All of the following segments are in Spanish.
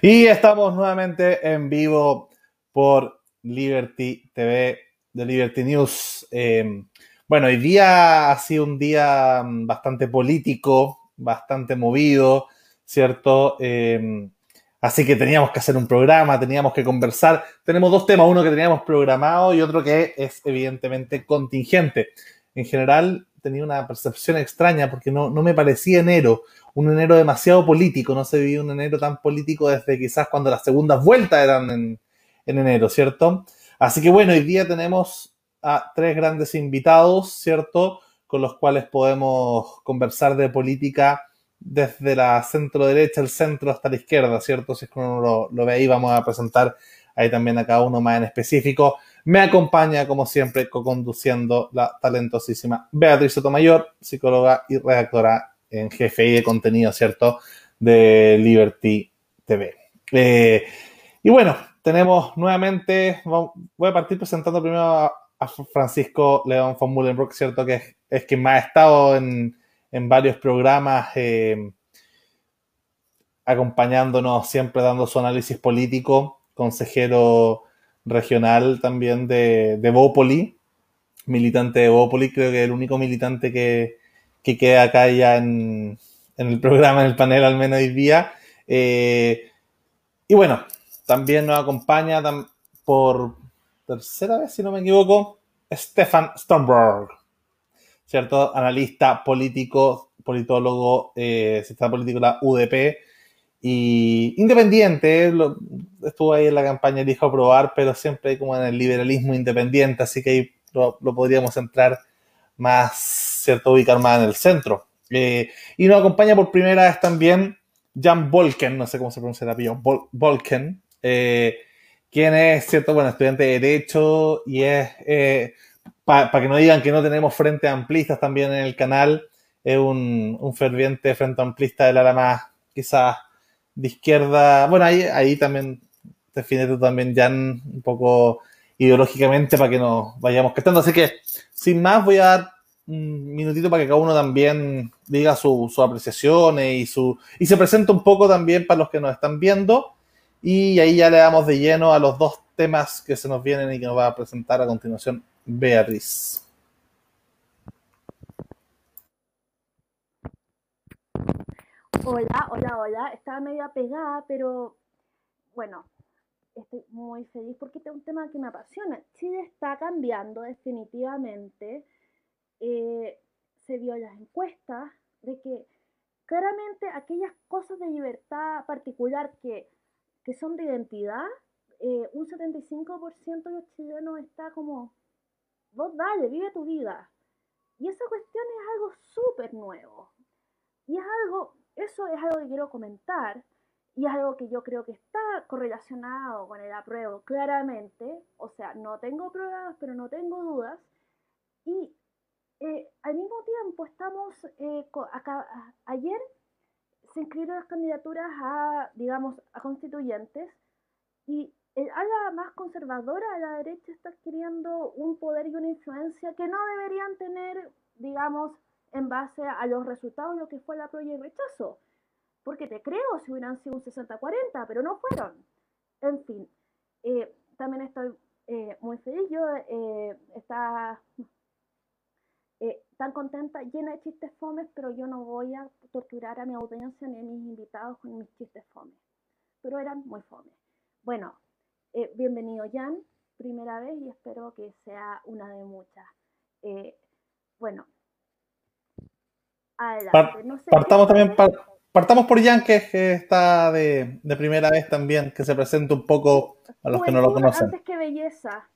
Y estamos nuevamente en vivo por Liberty TV de Liberty News. Eh, bueno, hoy día ha sido un día mm, bastante político, bastante movido, ¿cierto? Eh, así que teníamos que hacer un programa, teníamos que conversar. Tenemos dos temas, uno que teníamos programado y otro que es evidentemente contingente. En general, tenía una percepción extraña porque no, no me parecía enero un enero demasiado político, no se vivía un enero tan político desde quizás cuando las segundas vueltas eran en, enero, ¿cierto? Así que bueno, hoy día tenemos a tres grandes invitados, ¿cierto? Con los cuales podemos conversar de política desde la centro derecha, el centro hasta la izquierda, ¿cierto? Si es que uno lo, lo ve ahí, vamos a presentar ahí también a cada uno más en específico. Me acompaña, como siempre, co-conduciendo la talentosísima Beatriz Sotomayor, psicóloga y redactora en GFI de contenido, ¿cierto? De Liberty TV. Eh, y bueno, tenemos nuevamente, voy a partir presentando primero a, Francisco León von Mullenbrook, ¿cierto? Que es, quien más ha estado en, varios programas, eh, acompañándonos, siempre dando su análisis político, consejero regional también de, de Bópoli, militante de Bópoli, creo que el único militante que, que queda acá ya en, el programa, en el panel, al menos hoy día. Eh, y bueno, también nos acompaña por tercera vez, si no me equivoco, Stefan Stormberg, ¿cierto? Analista político, politólogo, eh, sistema político de la UDP y independiente, estuvo ahí en la campaña dijo probar, pero siempre como en el liberalismo independiente, así que ahí lo, lo podríamos entrar más ¿cierto? Ubicar más en el centro. Eh, y nos acompaña por primera vez también Jan Volken, no sé cómo se pronuncia el apellido, Volken, eh, quien es, ¿cierto? Bueno, estudiante de Derecho y es, eh, para que no digan que no tenemos frente amplistas también en el canal, es un, un ferviente frente amplista del ala más, quizás, de izquierda. Bueno, ahí, ahí también define tú también, Jan, un poco ideológicamente para que nos vayamos quedando. Así que, sin más, voy a dar un minutito para que cada uno también diga sus su apreciaciones y, su, y se presente un poco también para los que nos están viendo. Y ahí ya le damos de lleno a los dos temas que se nos vienen y que nos va a presentar a continuación Beatriz. Hola, hola, hola. Estaba medio apegada, pero bueno, estoy muy feliz porque este es un tema que me apasiona. Chile está cambiando definitivamente eh, se vio en las encuestas de que claramente aquellas cosas de libertad particular que, son de identidad, eh, un 75% de los chilenos está como, vos dale, vive tu vida. Y esa cuestión es algo súper nuevo. Y es algo, eso es algo que quiero comentar, y es algo que yo creo que está correlacionado con el apruebo, claramente. O sea, no tengo pruebas, pero no tengo dudas. Y eh, al mismo tiempo estamos, eh, ayer se inscribieron las candidaturas a, digamos, a constituyentes y el ala más conservadora a la derecha está adquiriendo un poder y una influencia que no deberían tener, digamos, en base a los resultados de lo que fue la prueba y rechazo. Porque te creo si hubieran sido un 60-40, pero no fueron. En fin, eh, también estoy muy feliz. Yo está eh, tan contenta, llena de chistes fomes, pero yo no voy a torturar a mi audiencia ni a mis invitados con mis chistes fomes. Pero eran muy fomes. Bueno, eh, bienvenido Jan, primera vez y espero que sea una de muchas. Eh, bueno, adelante. partamos también partamos por Jan, que, está de, primera vez también, que se presente un poco a los que no lo conocen. Antes que belleza.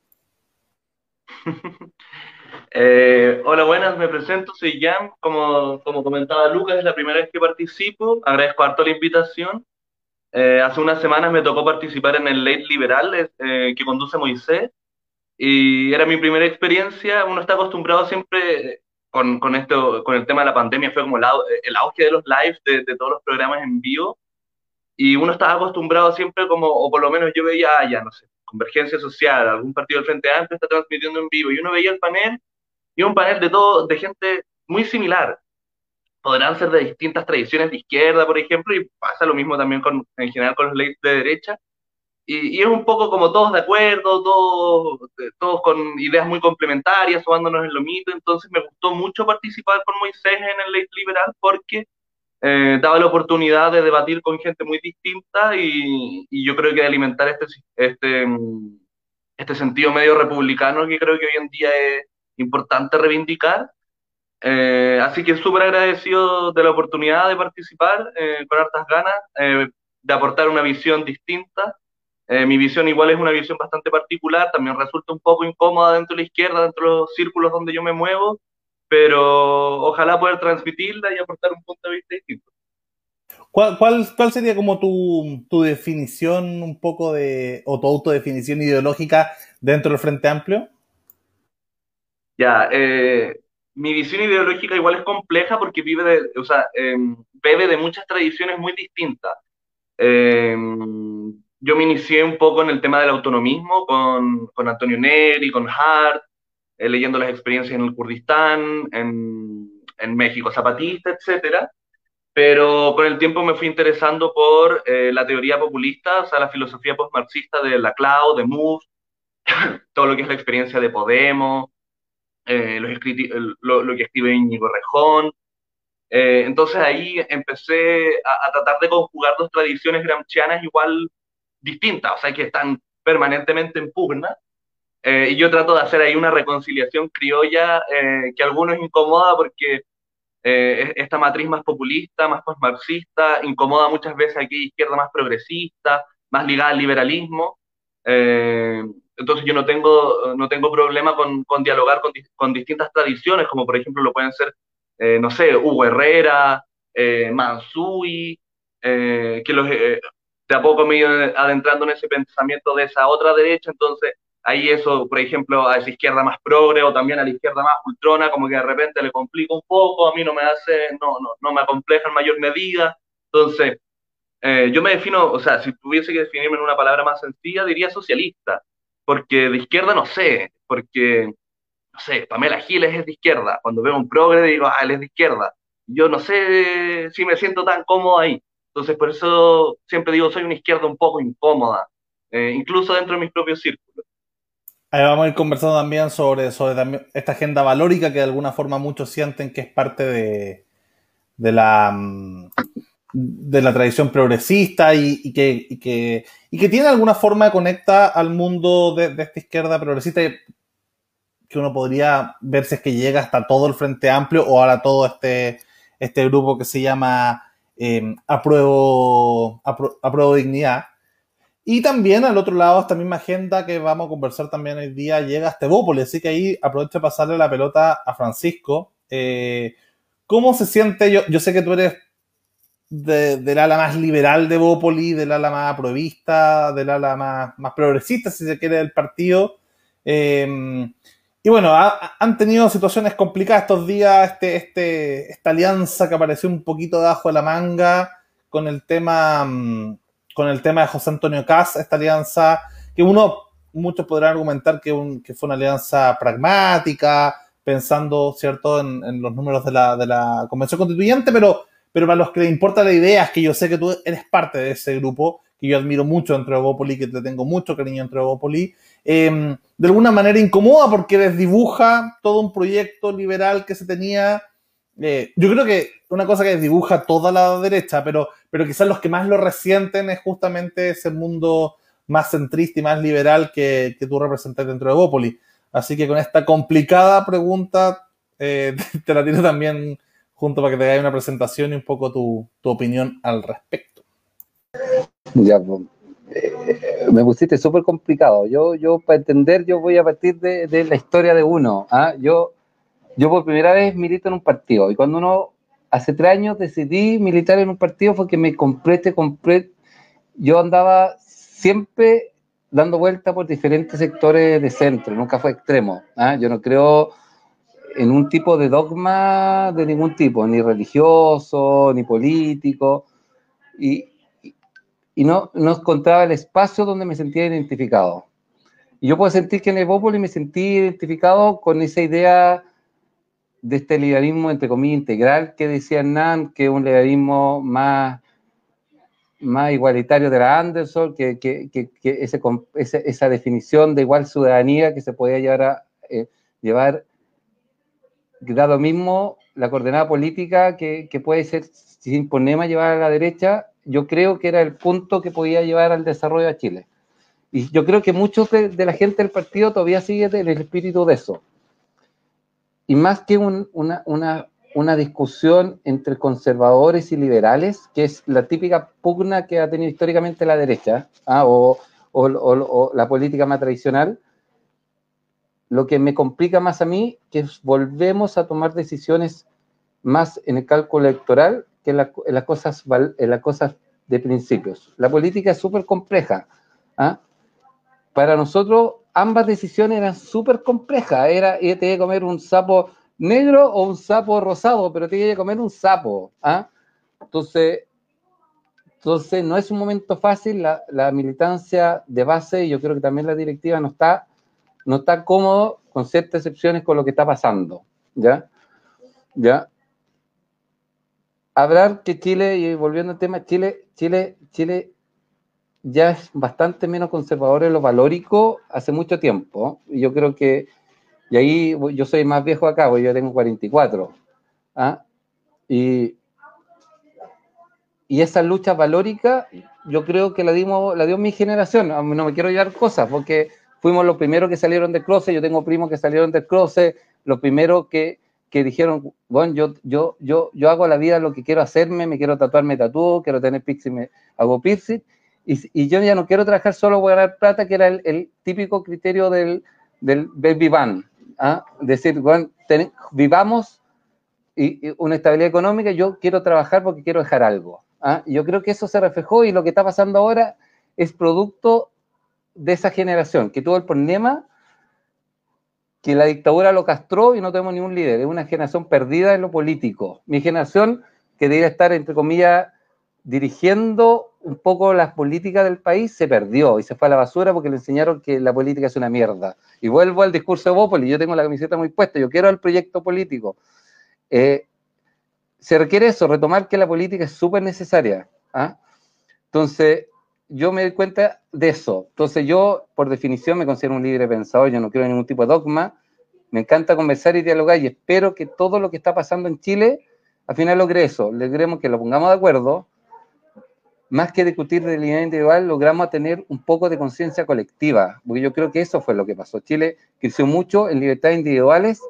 Eh, hola, buenas, me presento, soy Jan, como, como comentaba Lucas, es la primera vez que participo, agradezco harto la invitación. Eh, hace unas semanas me tocó participar en el Late Liberal eh, que conduce Moisés. Y era mi primera experiencia, uno está acostumbrado siempre con, con, esto, con el tema de la pandemia, fue como el, el auge de los lives, de, de, todos los programas en vivo, y uno estaba acostumbrado siempre como, o por lo menos yo veía, ah, ya no sé, Convergencia Social, algún partido del Frente Amplio está transmitiendo en vivo, y uno veía el panel y un panel de todo, de gente muy similar. podrán ser de distintas tradiciones de izquierda, por ejemplo, y pasa lo mismo también con, en general con los leyes de derecha. Y, es un poco como todos de acuerdo, todos, todos con ideas muy complementarias, sumándonos en lo mismo. Entonces me gustó mucho participar con Moisés en el Ley Liberal porque eh, daba la oportunidad de debatir con gente muy distinta y, y, yo creo que de alimentar este, este, este sentido medio republicano que creo que hoy en día es importante reivindicar. Eh, así que súper agradecido de la oportunidad de participar eh, con hartas ganas, eh, de aportar una visión distinta. mi visión igual es una visión bastante particular, también resulta un poco incómoda dentro de la izquierda, dentro de los círculos donde yo me muevo, pero ojalá poder transmitirla y aportar un punto de vista distinto. ¿Cuál, cuál, cuál sería como tu, tu, definición un poco de, o tu autodefinición ideológica dentro del Frente Amplio? Ya, eh, mi visión ideológica igual es compleja porque vive de, o sea, em, bebe de muchas tradiciones muy distintas. Em, yo me inicié un poco en el tema del autonomismo con, con Antonio Neri, con Hart, eh, leyendo las experiencias en el Kurdistán, en, en México zapatista, etcétera pero con el tiempo me fui interesando por eh, la teoría populista, o sea, la filosofía postmarxista de Laclau, de Mus, todo lo que es la experiencia de Podemos, eh, lo, lo, que escribe Íñigo Rejón. Eh, entonces ahí empecé a, a, tratar de conjugar dos tradiciones gramscianas igual distintas, o sea, que están permanentemente en pugna. Y yo trato de hacer ahí una reconciliación criolla que a algunos incomoda porque eh, esta matriz más populista, más postmarxista, incomoda muchas veces a aquella izquierda más progresista, más ligada al liberalismo. Eh, entonces yo no tengo, no tengo problema con, con dialogar con, con, distintas tradiciones, como por ejemplo lo pueden ser, eh, no sé, Hugo Herrera, Mansui, que los, de a poco me he ido adentrando en ese pensamiento de esa otra derecha, entonces ahí eso, por ejemplo, a esa izquierda más progre o también a la izquierda más ultrona, como que de repente le complica un poco, a mí no me hace, no, no, no me acompleja en mayor medida. Entonces, eh, yo me defino, o sea, si tuviese que definirme en una palabra más sencilla, diría socialista, porque de izquierda no sé, porque, no sé, Pamela Giles es de izquierda, cuando veo un progre digo, ah, él es de izquierda. Yo no sé si me siento tan cómodo ahí. Entonces, por eso siempre digo, soy una izquierda un poco incómoda, eh, incluso dentro de mis propios círculos. Ahí vamos a ir conversando también sobre, sobre esta agenda valórica que de alguna forma muchos sienten que es parte de, de la, mm, de la tradición progresista y, que, y, que, y, que, tiene alguna forma conecta al mundo de, esta izquierda progresista que uno podría ver si es que llega hasta todo el Frente Amplio o ahora todo este, este grupo que se llama eh, Apruebo, Apruebo Dignidad y también al otro lado, esta misma agenda que vamos a conversar también hoy día, llega a Estebópolis. Así que ahí aprovecho de pasarle la pelota a Francisco. Eh, ¿Cómo se siente? Yo, yo sé que tú eres del ala más liberal de Bópoli, del ala más aprovista, del ala más, más progresista, si se quiere, del partido. Eh, y bueno, han tenido situaciones complicadas estos días, este, este, esta alianza que apareció un poquito debajo de la manga con el tema mm, con el tema de José Antonio Cas, esta alianza, que uno, muchos podrán argumentar que, fue una alianza pragmática, pensando, ¿cierto?, en, los números de la, de la, Convención Constituyente, pero, pero para los que les importa la idea es que yo sé que tú eres parte de ese grupo, que yo admiro mucho entre Evópoli, que te tengo mucho cariño entre Evópoli, em, de alguna manera incomoda porque desdibuja todo un proyecto liberal que se tenía. Eh, yo creo que una cosa que desdibuja toda la derecha, pero pero quizás los que más lo resienten es justamente ese mundo más centrista y más liberal que, que tú representas dentro de Bópoli. Así que con esta complicada pregunta eh, te la tiro también junto para que te haga una presentación y un poco tu, tu opinión al respecto. Ya, pues, eh, me pusiste súper complicado. Yo, yo, para entender, yo voy a partir de, de la historia de uno. ¿ah? Yo, yo por primera vez milito en un partido y cuando uno hace tres años decidí militar en un partido porque me compré, te compré. Yo andaba siempre dando vuelta por diferentes sectores de centro, nunca fue extremo. ¿ah? Yo no creo en un tipo de dogma de ningún tipo, ni religioso, ni político, y, y no, no encontraba el espacio donde me sentía identificado. Y yo puedo sentir que en Evópolis me sentí identificado con esa idea de este liberalismo, entre comillas, integral que decía Hernán, que es un liberalismo más, más igualitario de la Anderson, que, que, que, ese, esa definición de igual ciudadanía que se podía llevar a eh, llevar, dado mismo la coordenada política que, puede ser sin problema llevar a la derecha, yo creo que era el punto que podía llevar al desarrollo a Chile. Y yo creo que muchos de, de la gente del partido todavía sigue el espíritu de eso y más que una, una, discusión entre conservadores y liberales, que es la típica pugna que ha tenido históricamente la derecha, ¿ah? o, la política más tradicional, lo que me complica más a mí, que volvemos a tomar decisiones más en el cálculo electoral que en, las, cosas, en las cosas de principios. La política es súper compleja. ¿ah? Para nosotros, ambas decisiones eran súper complejas. Era, tenía que comer un sapo negro o un sapo rosado, pero tenía que comer un sapo. ¿ah? Entonces, entonces, no es un momento fácil. La, militancia de base, y yo creo que también la directiva no está, no está cómodo, con ciertas excepciones, con lo que está pasando. ¿Ya? ¿Ya? Hablar que Chile, y volviendo al tema, Chile, Chile, Chile ya es bastante menos conservador en lo valórico hace mucho tiempo. Yo creo que, y ahí yo soy más viejo acá, porque yo tengo 44. ¿ah? Y, y esa lucha valórica, yo creo que la, dimos, la dio mi generación. No me quiero llevar cosas, porque fuimos los primeros que salieron del closet, yo tengo primos que salieron del closet, los primeros que, que dijeron, bueno, yo, yo, yo, yo hago la vida lo que quiero hacerme, me quiero tatuarme tatuo, quiero tener piercing, me hago piercing, y, yo ya no quiero trabajar solo para ganar plata, que era el, típico criterio del, del baby van. ¿ah? Decir, bueno, vivamos y, una estabilidad económica, yo quiero trabajar porque quiero dejar algo. ¿ah? Yo creo que eso se reflejó y lo que está pasando ahora es producto de esa generación, que tuvo el problema que la dictadura lo castró y no tenemos ningún líder. Es una generación perdida en lo político. Mi generación, que debería estar, entre comillas, dirigiendo un poco las políticas del país, se perdió y se fue a la basura porque le enseñaron que la política es una mierda. Y vuelvo al discurso de Bópoli, yo tengo la camiseta muy puesta, yo quiero el proyecto político. Eh, se requiere eso, retomar que la política es súper necesaria. ¿ah? Entonces, yo me doy cuenta de eso. Entonces, yo, por definición, me considero un libre pensador, yo no quiero ningún tipo de dogma, me encanta conversar y dialogar y espero que todo lo que está pasando en Chile, al final logre eso, logremos que lo pongamos de acuerdo, más que discutir de línea individual, logramos tener un poco de conciencia colectiva, porque yo creo que eso fue lo que pasó. Chile creció mucho en libertades individuales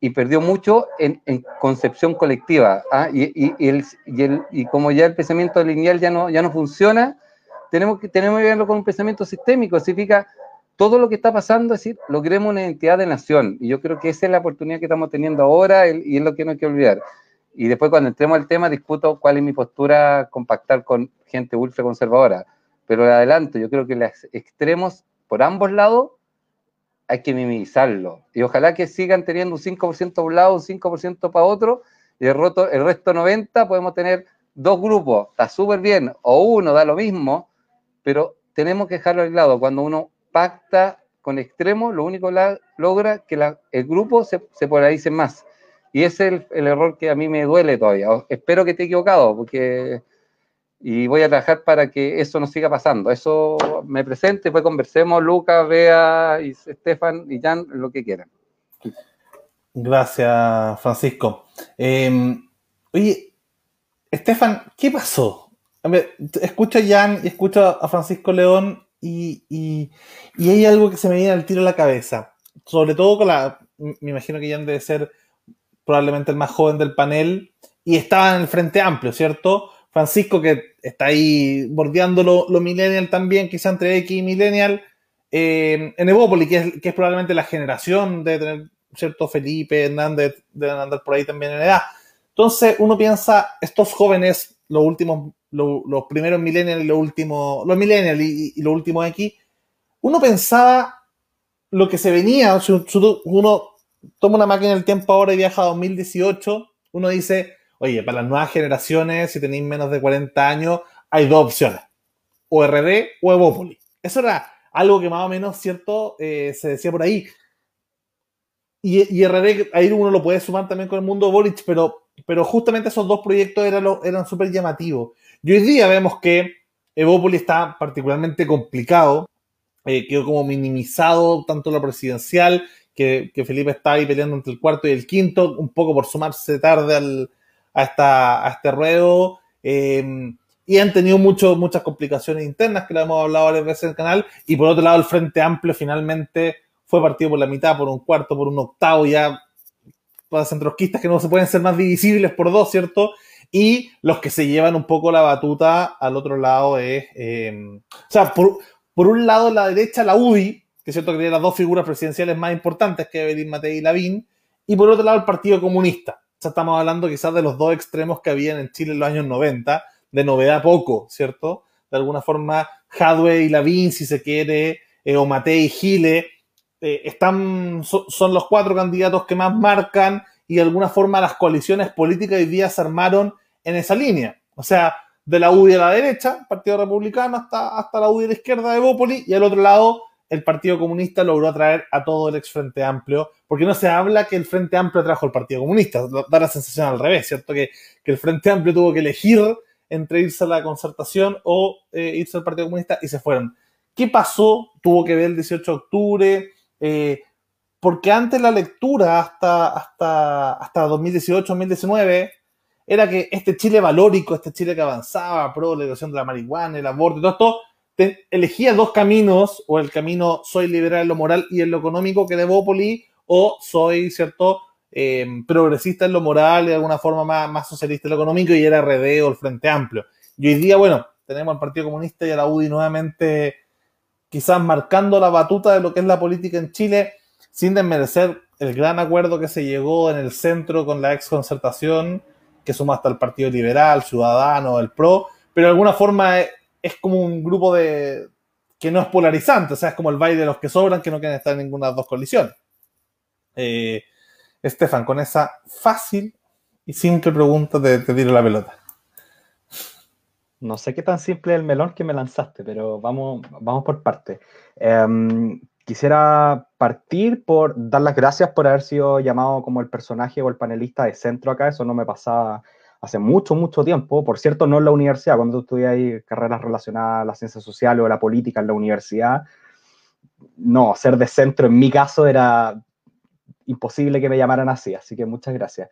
y perdió mucho en, concepción colectiva. ¿ah? Y, el, y, como ya el pensamiento lineal ya no, ya no funciona, tenemos que, tenemos que verlo con un pensamiento sistémico. Significa todo lo que está pasando, es decir, logremos una identidad de nación. Y yo creo que esa es la oportunidad que estamos teniendo ahora y es lo que no hay que olvidar. Y después cuando entremos al tema discuto cuál es mi postura compactar con gente ultra conservadora. Pero adelanto, yo creo que los extremos por ambos lados hay que minimizarlo. Y ojalá que sigan teniendo un 5% a un lado, un 5% para otro, y el, roto, el resto 90 podemos tener dos grupos, está súper bien, o uno, da lo mismo, pero tenemos que dejarlo al lado. Cuando uno pacta con extremos, lo único que logra que el grupo se, se polarice más. Y ese es el, error que a mí me duele todavía. Espero que esté equivocado, porque y voy a trabajar para que eso no siga pasando. Eso me presente, pues conversemos, Lucas, Bea, y Estefan y Jan, lo que quieran. Gracias, Francisco. Em, oye, Estefan, ¿qué pasó? escucho a Jan y escucho a Francisco León y, y, y, hay algo que se me viene al tiro a la cabeza. Sobre todo con la. Me imagino que Jan debe ser probablemente el más joven del panel, y estaba en el Frente Amplio, ¿cierto? Francisco, que está ahí bordeando lo, millennial también, quizá entre X y millennial, eh, en Evópolis, que es, que es probablemente la generación de tener, ¿cierto? Felipe, Hernández, deben andar por ahí también en edad. Entonces uno piensa, estos jóvenes, los últimos, los primeros millennials y los últimos, los millennials y, los últimos X, uno pensaba lo que se venía, uno toma una máquina del tiempo ahora y viaja a 2018, uno dice, oye, para las nuevas generaciones, si tenéis menos de 40 años, hay dos opciones, o RD o Evópolis. Eso era algo que más o menos, ¿cierto? Eh, se decía por ahí. y, RD, ahí uno lo puede sumar también con el mundo Boric, pero, pero justamente esos dos proyectos eran, súper llamativos. Y hoy día vemos que Evópolis está particularmente complicado, eh, quedó como minimizado tanto la presidencial, que, Felipe está ahí peleando entre el cuarto y el quinto, un poco por sumarse tarde al, a, esta, a este ruedo. Eh, y han tenido mucho, muchas complicaciones internas, que lo hemos hablado varias veces en el canal. Y por otro lado, el Frente Amplio finalmente fue partido por la mitad, por un cuarto, por un octavo, ya para centrosquistas que no se pueden ser más divisibles por dos, ¿cierto? Y los que se llevan un poco la batuta al otro lado es, eh, o sea, por, por un lado la derecha, la UDI, que es cierto que tiene las dos figuras presidenciales más importantes que Evelyn Matei y Lavín, y por otro lado el Partido Comunista. Sea, estamos hablando quizás de los dos extremos que habían en Chile en los años 90, de novedad poco, ¿cierto? De alguna forma, Hadwe y Lavín, si se quiere, eh, o Matei y Gile, eh, están, so, son los cuatro candidatos que más marcan y de alguna forma las coaliciones políticas hoy día se armaron en esa línea. O sea, de la UDI a la derecha, Partido Republicano, hasta, hasta la UDI a la izquierda de Bópoli, y al otro lado el Partido Comunista logró atraer a todo el ex Frente Amplio, porque no se habla que el Frente Amplio trajo al Partido Comunista, da la sensación al revés, ¿cierto? Que, que el Frente Amplio tuvo que elegir entre irse a la concertación o eh, irse al Partido Comunista y se fueron. ¿Qué pasó? Tuvo que ver el 18 de octubre, eh, porque antes la lectura hasta, hasta, hasta 2018-2019 era que este Chile valórico, este Chile que avanzaba, pro legalización de la marihuana, el aborto y todo esto, te elegía dos caminos, o el camino soy liberal en lo moral y en lo económico que de Bópoli, o soy, ¿cierto?, eh, progresista en lo moral y de alguna forma más, más socialista en lo económico y era RD o el Frente Amplio. Y hoy día, bueno, tenemos al Partido Comunista y a la UDI nuevamente quizás marcando la batuta de lo que es la política en Chile, sin desmerecer el gran acuerdo que se llegó en el centro con la ex concertación, que suma hasta el Partido Liberal, Ciudadano, el PRO, pero de alguna forma es, como un grupo de que no es polarizante, o sea, es como el baile de los que sobran que no quieren estar en ninguna de las dos coaliciones. Eh, Estefan, con esa fácil y simple pregunta te, te tiro la pelota. No sé qué tan simple es el melón que me lanzaste, pero vamos, vamos por parte. Um, quisiera partir por dar las gracias por haber sido llamado como el personaje o el panelista de centro acá. Eso no me pasaba hace mucho, mucho tiempo. Por cierto, no en la universidad. Cuando estudié ahí carreras relacionadas a las ciencias sociales o a la política en la universidad, no, ser de centro en mi caso era imposible que me llamaran así. Así que muchas gracias.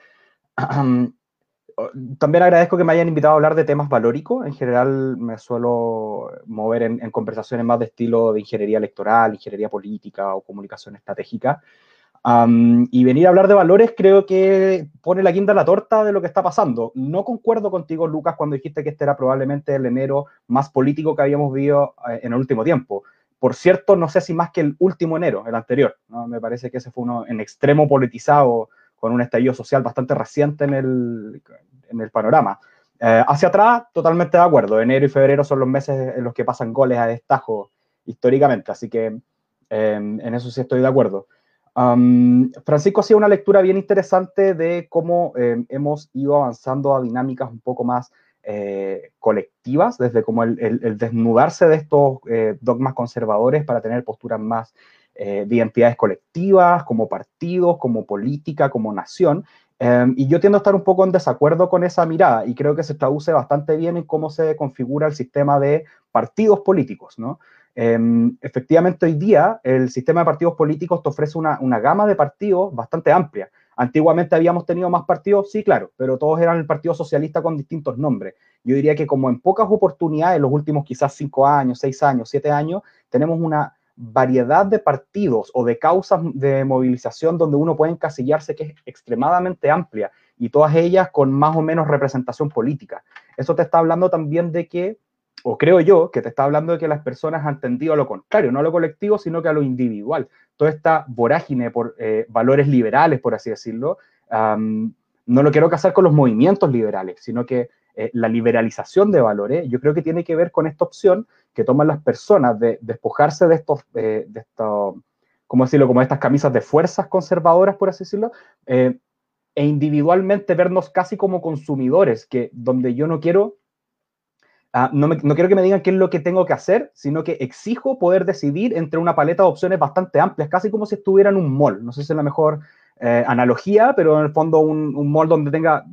también agradezco que me hayan invitado a hablar de temas valóricos. En general me suelo mover en, en, conversaciones más de estilo de ingeniería electoral, ingeniería política o comunicación estratégica. Um, y venir a hablar de valores creo que pone la quinta a la torta de lo que está pasando. No concuerdo contigo, Lucas, cuando dijiste que este era probablemente el enero más político que habíamos vivido eh, en el último tiempo. Por cierto, no sé si más que el último enero, el anterior. Me parece que ese fue uno en extremo politizado con un estallido social bastante reciente en el, en el panorama. Eh, hacia atrás, totalmente de acuerdo. Enero y febrero son los meses en los que pasan goles a destajo históricamente, así que eh, en eso sí estoy de acuerdo. Francisco hacía una lectura bien interesante de cómo eh, hemos ido avanzando a dinámicas un poco más eh, colectivas, desde como el, desnudarse de estos eh, dogmas conservadores para tener posturas más de identidades colectivas, como partidos, como política, como nación, Um, y yo tiendo a estar un poco en desacuerdo con esa mirada y creo que se traduce bastante bien en cómo se configura el sistema de partidos políticos, ¿no? Um, efectivamente, hoy día el sistema de partidos políticos te ofrece una, una, gama de partidos bastante amplia. Antiguamente habíamos tenido más partidos, sí, claro, pero todos eran el Partido Socialista con distintos nombres. Yo diría que como en pocas oportunidades, en los últimos quizás cinco años, seis años, siete años, tenemos una variedad de partidos o de causas de movilización donde uno puede encasillarse que es extremadamente amplia y todas ellas con más o menos representación política. Eso te está hablando también de que, o creo yo, que te está hablando de que las personas han tendido a lo contrario, no a lo colectivo, sino que a lo individual. Toda esta vorágine por eh, valores liberales, por así decirlo, no lo quiero casar con los movimientos liberales, sino que eh, la liberalización de valores, yo creo que tiene que ver con esta opción que toman las personas de despojarse de estos, eh, de estos, ¿cómo decirlo?, como estas camisas de fuerzas conservadoras, por así decirlo, e individualmente vernos casi como consumidores, que donde yo no quiero, uh, no, no, quiero que me digan qué es lo que tengo que hacer, sino que exijo poder decidir entre una paleta de opciones bastante amplias, casi como si estuviera en un mall, no sé si es la mejor eh, analogía, pero en el fondo un, un molde donde tenga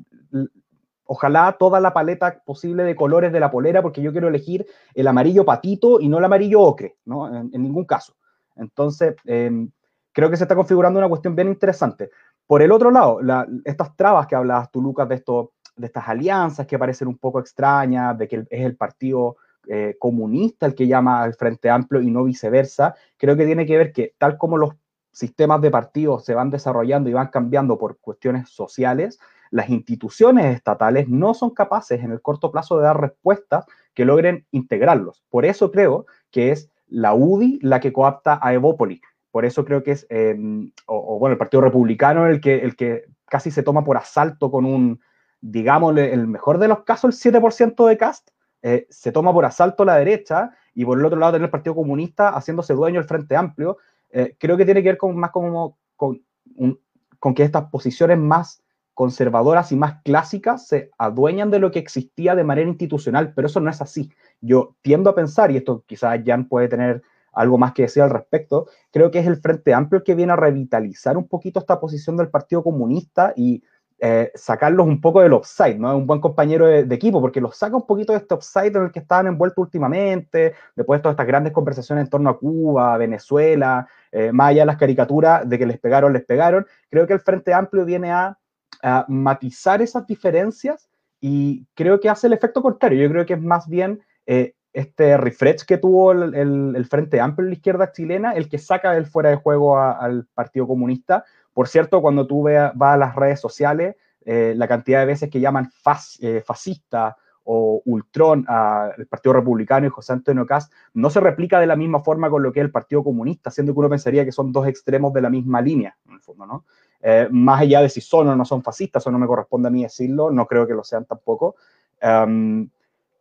ojalá toda la paleta posible de colores de la polera, porque yo quiero elegir el amarillo patito y no el amarillo ocre, ¿no? En, ningún caso. Entonces, em, creo que se está configurando una cuestión bien interesante. Por el otro lado, estas trabas que hablabas tú, Lucas, de, esto, de estas alianzas que parecen un poco extrañas, de que es el partido eh, comunista el que llama al Frente Amplio y no viceversa, creo que tiene que ver que tal como los sistemas de partidos se van desarrollando y van cambiando por cuestiones sociales, las instituciones estatales no son capaces en el corto plazo de dar respuestas que logren integrarlos. Por eso creo que es la UDI la que coapta a Evópoli. Por eso creo que es, em, o, bueno, el Partido Republicano el que, el que casi se toma por asalto con un, digamos, el mejor de los casos, el 7% de cast, eh, se toma por asalto la derecha y por el otro lado tener el Partido Comunista haciéndose dueño del Frente Amplio eh, creo que tiene que ver con, más como, con, con que estas posiciones más conservadoras y más clásicas se adueñan de lo que existía de manera institucional, pero eso no es así. Yo tiendo a pensar, y esto quizás Jan puede tener algo más que decir al respecto, creo que es el Frente Amplio el que viene a revitalizar un poquito esta posición del Partido Comunista y eh, sacarlos un poco del offside, ¿no? Un buen compañero de, equipo, porque los saca un poquito de este offside en el que estaban envueltos últimamente, después de todas estas grandes conversaciones en torno a Cuba, Venezuela, eh, más allá de las caricaturas de que les pegaron, les pegaron. Creo que el Frente Amplio viene a, matizar esas diferencias y creo que hace el efecto contrario. Yo creo que es más bien eh, este refresh que tuvo el, Frente Amplio en la izquierda chilena el que saca del fuera de juego al Partido Comunista por cierto, cuando tú vas a las redes sociales, eh, la cantidad de veces que llaman eh, fascista o ultrón al Partido Republicano y José Antonio Caz no se replica de la misma forma con lo que es el Partido Comunista, siendo que uno pensaría que son dos extremos de la misma línea, en el fondo, ¿no? Eh, más allá de si son o no son fascistas, eso no me corresponde a mí decirlo, no creo que lo sean tampoco. Em,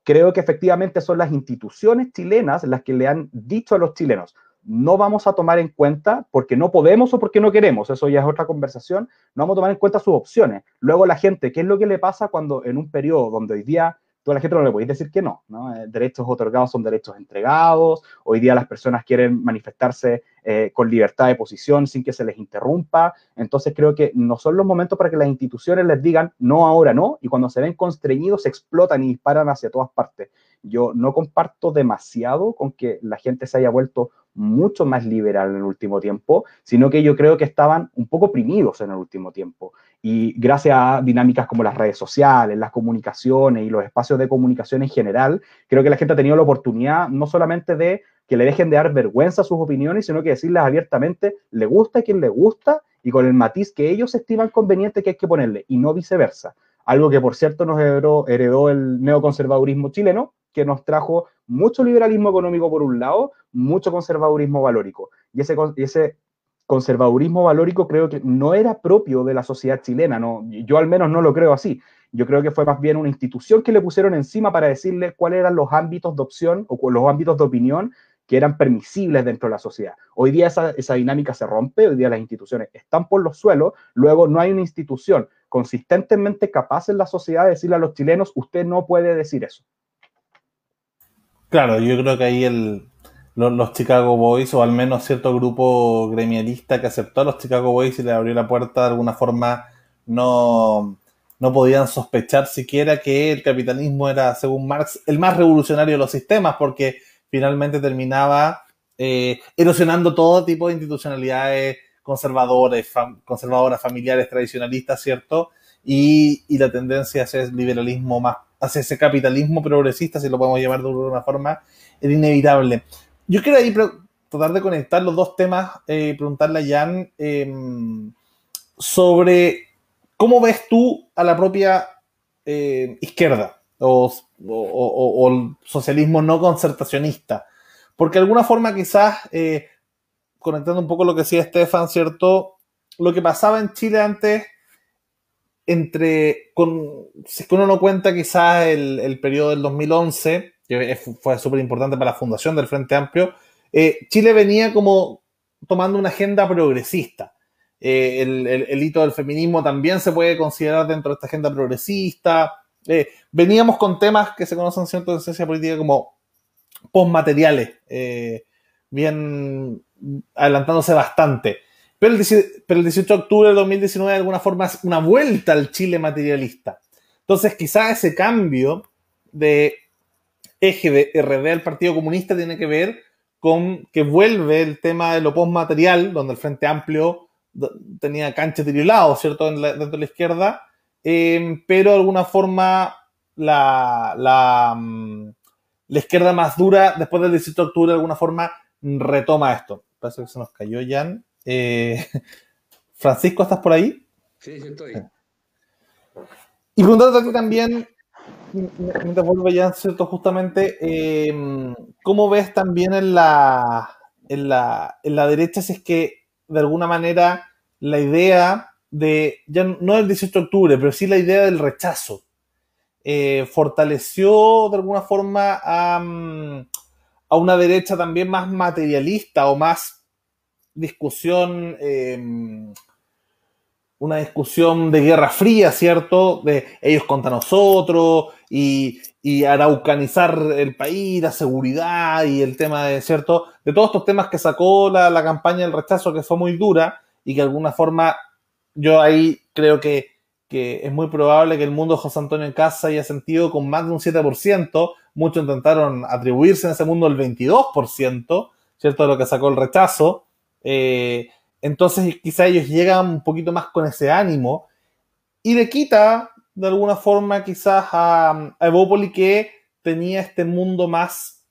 creo que efectivamente son las instituciones chilenas las que le han dicho a los chilenos, no vamos a tomar en cuenta, porque no podemos o porque no queremos, eso ya es otra conversación, no vamos a tomar en cuenta sus opciones. Luego la gente, ¿qué es lo que le pasa cuando en un periodo donde hoy día toda la gente no le podéis decir que no. Eh, derechos otorgados son derechos entregados, hoy día las personas quieren manifestarse eh, con libertad de posición sin que se les interrumpa, entonces creo que no son los momentos para que las instituciones les digan no ahora no, y cuando se ven constreñidos explotan y disparan hacia todas partes. Yo no comparto demasiado con que la gente se haya vuelto mucho más liberal en el último tiempo, sino que yo creo que estaban un poco oprimidos en el último tiempo. Y gracias a dinámicas como las redes sociales, las comunicaciones y los espacios de comunicación en general, creo que la gente ha tenido la oportunidad no solamente de que le dejen de dar vergüenza a sus opiniones, sino que decirles abiertamente, le gusta a quien le gusta y con el matiz que ellos estiman conveniente que hay que ponerle, y no viceversa. Algo que, por cierto, nos heredó, heredó el neoconservadurismo chileno, que nos trajo mucho liberalismo económico por un lado, mucho conservadurismo valórico. Y ese, conservadurismo valórico creo que no era propio de la sociedad chilena, no, yo al menos no lo creo así. Yo creo que fue más bien una institución que le pusieron encima para decirle cuáles eran los ámbitos de opción o los ámbitos de opinión que eran permisibles dentro de la sociedad. Hoy día esa, esa, dinámica se rompe, hoy día las instituciones están por los suelos, luego no hay una institución consistentemente capaz en la sociedad de decirle a los chilenos, usted no puede decir eso. Claro, yo creo que ahí el, los, Chicago Boys, o al menos cierto grupo gremialista que aceptó a los Chicago Boys y le abrió la puerta de alguna forma, no, no podían sospechar siquiera que el capitalismo era, según Marx, el más revolucionario de los sistemas, porque finalmente terminaba eh, erosionando todo tipo de institucionalidades conservadores, conservadoras, familiares, tradicionalistas, ¿cierto? Y, y la tendencia el liberalismo más hacia ese capitalismo progresista, si lo podemos llamar de alguna forma, era inevitable. Yo quiero ahí tratar de conectar los dos temas, eh, preguntarle a Jan em, sobre cómo ves tú a la propia eh, izquierda o, el socialismo no concertacionista. Porque de alguna forma quizás, eh, conectando un poco lo que decía Estefan, ¿cierto? Lo que pasaba en Chile antes entre, si es que uno no cuenta quizás el, el periodo del 2011, que fue súper importante para la fundación del Frente Amplio, eh, Chile venía como tomando una agenda progresista. Eh, el, el, hito del feminismo también se puede considerar dentro de esta agenda progresista. Eh, veníamos con temas que se conocen cierto de ciencia política como postmateriales, bien adelantándose bastante. Pero el, 18 de octubre de 2019 de alguna forma es una vuelta al Chile materialista. Entonces quizás ese cambio de eje de RD al Partido Comunista tiene que ver con que vuelve el tema de lo postmaterial, donde el Frente Amplio tenía cancha lado, ¿cierto?, dentro de la izquierda, eh, pero de alguna forma la, la, mm, la, izquierda más dura, después del 18 de octubre, de alguna forma retoma esto. Parece que se nos cayó Jan. Eh, Francisco, ¿estás por ahí? Sí, sí estoy. Y preguntándote a ti también, mientras vuelve ya, ¿cierto? Justamente, em, ¿cómo ves también en la, en, la, en la derecha si es que de alguna manera la idea de, ya no el 18 de octubre, pero sí la idea del rechazo, eh, fortaleció de alguna forma a, mm, a, una derecha también más materialista o más discusión, em, una discusión de guerra fría, ¿cierto? De ellos contra nosotros y, y araucanizar el país, la seguridad y el tema de, ¿cierto? De todos estos temas que sacó la, la campaña del rechazo que fue muy dura y que de alguna forma yo ahí creo que, que es muy probable que el mundo de José Antonio en Casa haya sentido con más de un 7%, muchos intentaron atribuirse en ese mundo el 22%, ¿cierto? De lo que sacó el rechazo, eh, entonces quizá ellos llegan un poquito más con ese ánimo y le quita de alguna forma quizás a, a que tenía este mundo más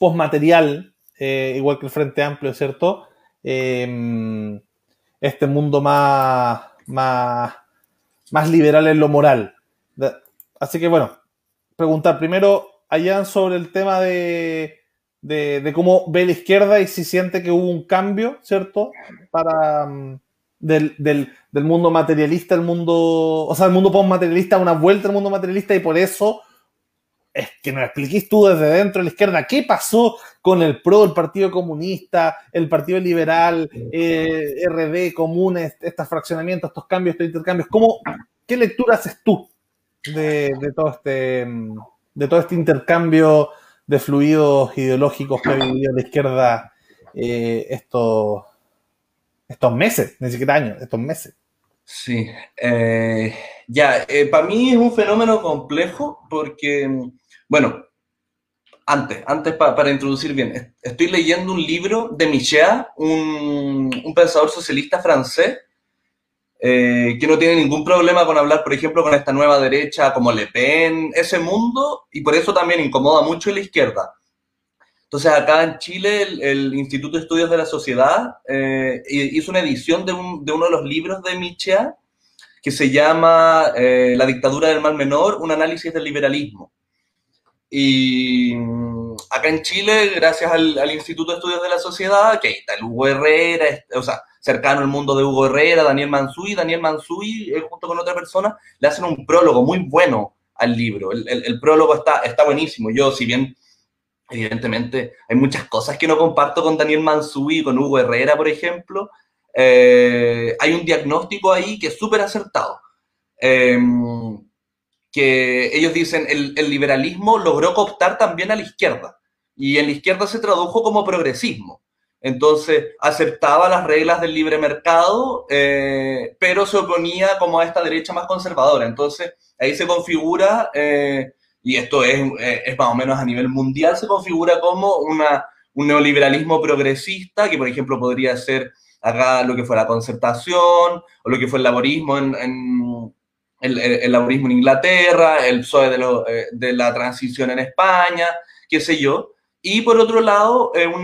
postmaterial, eh, igual que el Frente Amplio, ¿cierto? Eh, este mundo más, más, más liberal en lo moral. Así que bueno, preguntar primero allá sobre el tema de, de, cómo ve la izquierda y si siente que hubo un cambio, ¿cierto? Para mm, del, del, mundo materialista al mundo, o sea, el mundo postmaterialista, una vuelta al mundo materialista y por eso es que nos expliquís tú desde dentro de la izquierda qué pasó con el PRO, el Partido Comunista, el Partido Liberal, eh, RD, Comunes, estos fraccionamientos, estos cambios, estos intercambios. ¿Cómo, ¿Qué lectura haces tú de, de, todo este, mm, de todo este intercambio de fluidos ideológicos que ha vivido la izquierda eh, estos, estos meses, ni siquiera años, estos meses. Sí, eh, ya, eh, para mí es un fenómeno complejo porque, bueno, antes, antes para introducir bien, estoy leyendo un libro de Michel, un, un pensador socialista francés, eh, que no tiene ningún problema con hablar, por ejemplo, con esta nueva derecha como Le Pen, ese mundo, y por eso también incomoda mucho a la izquierda. Entonces, acá en Chile, el, Instituto de Estudios de la Sociedad eh, hizo una edición de, uno de los libros de Michel que se llama eh, La dictadura del mal menor, un análisis del liberalismo. Y mm, acá en Chile, gracias al, Instituto de Estudios de la Sociedad, que está el Hugo Herrera, o sea, cercano al mundo de Hugo Herrera, Daniel Mansui. Daniel Mansui, eh, junto con otra persona, le hacen un prólogo muy bueno al libro. El, prólogo está, está buenísimo. Yo, si bien, evidentemente, hay muchas cosas que no comparto con Daniel Mansui con Hugo Herrera, por ejemplo, eh, hay un diagnóstico ahí que es súper acertado. Em, que ellos dicen, el, el liberalismo logró cooptar también a la izquierda. Y en la izquierda se tradujo como progresismo. Entonces aceptaba las reglas del libre mercado, eh, pero se oponía como a esta derecha más conservadora. Entonces ahí se configura, eh, y esto es, eh, es, más o menos a nivel mundial, se configura como una, un neoliberalismo progresista, que por ejemplo podría ser acá lo que fue la concertación, o lo que fue el laborismo en, en el, el, laborismo en Inglaterra, el PSOE de, lo, de la transición en España, qué sé yo. Y por otro lado, eh, un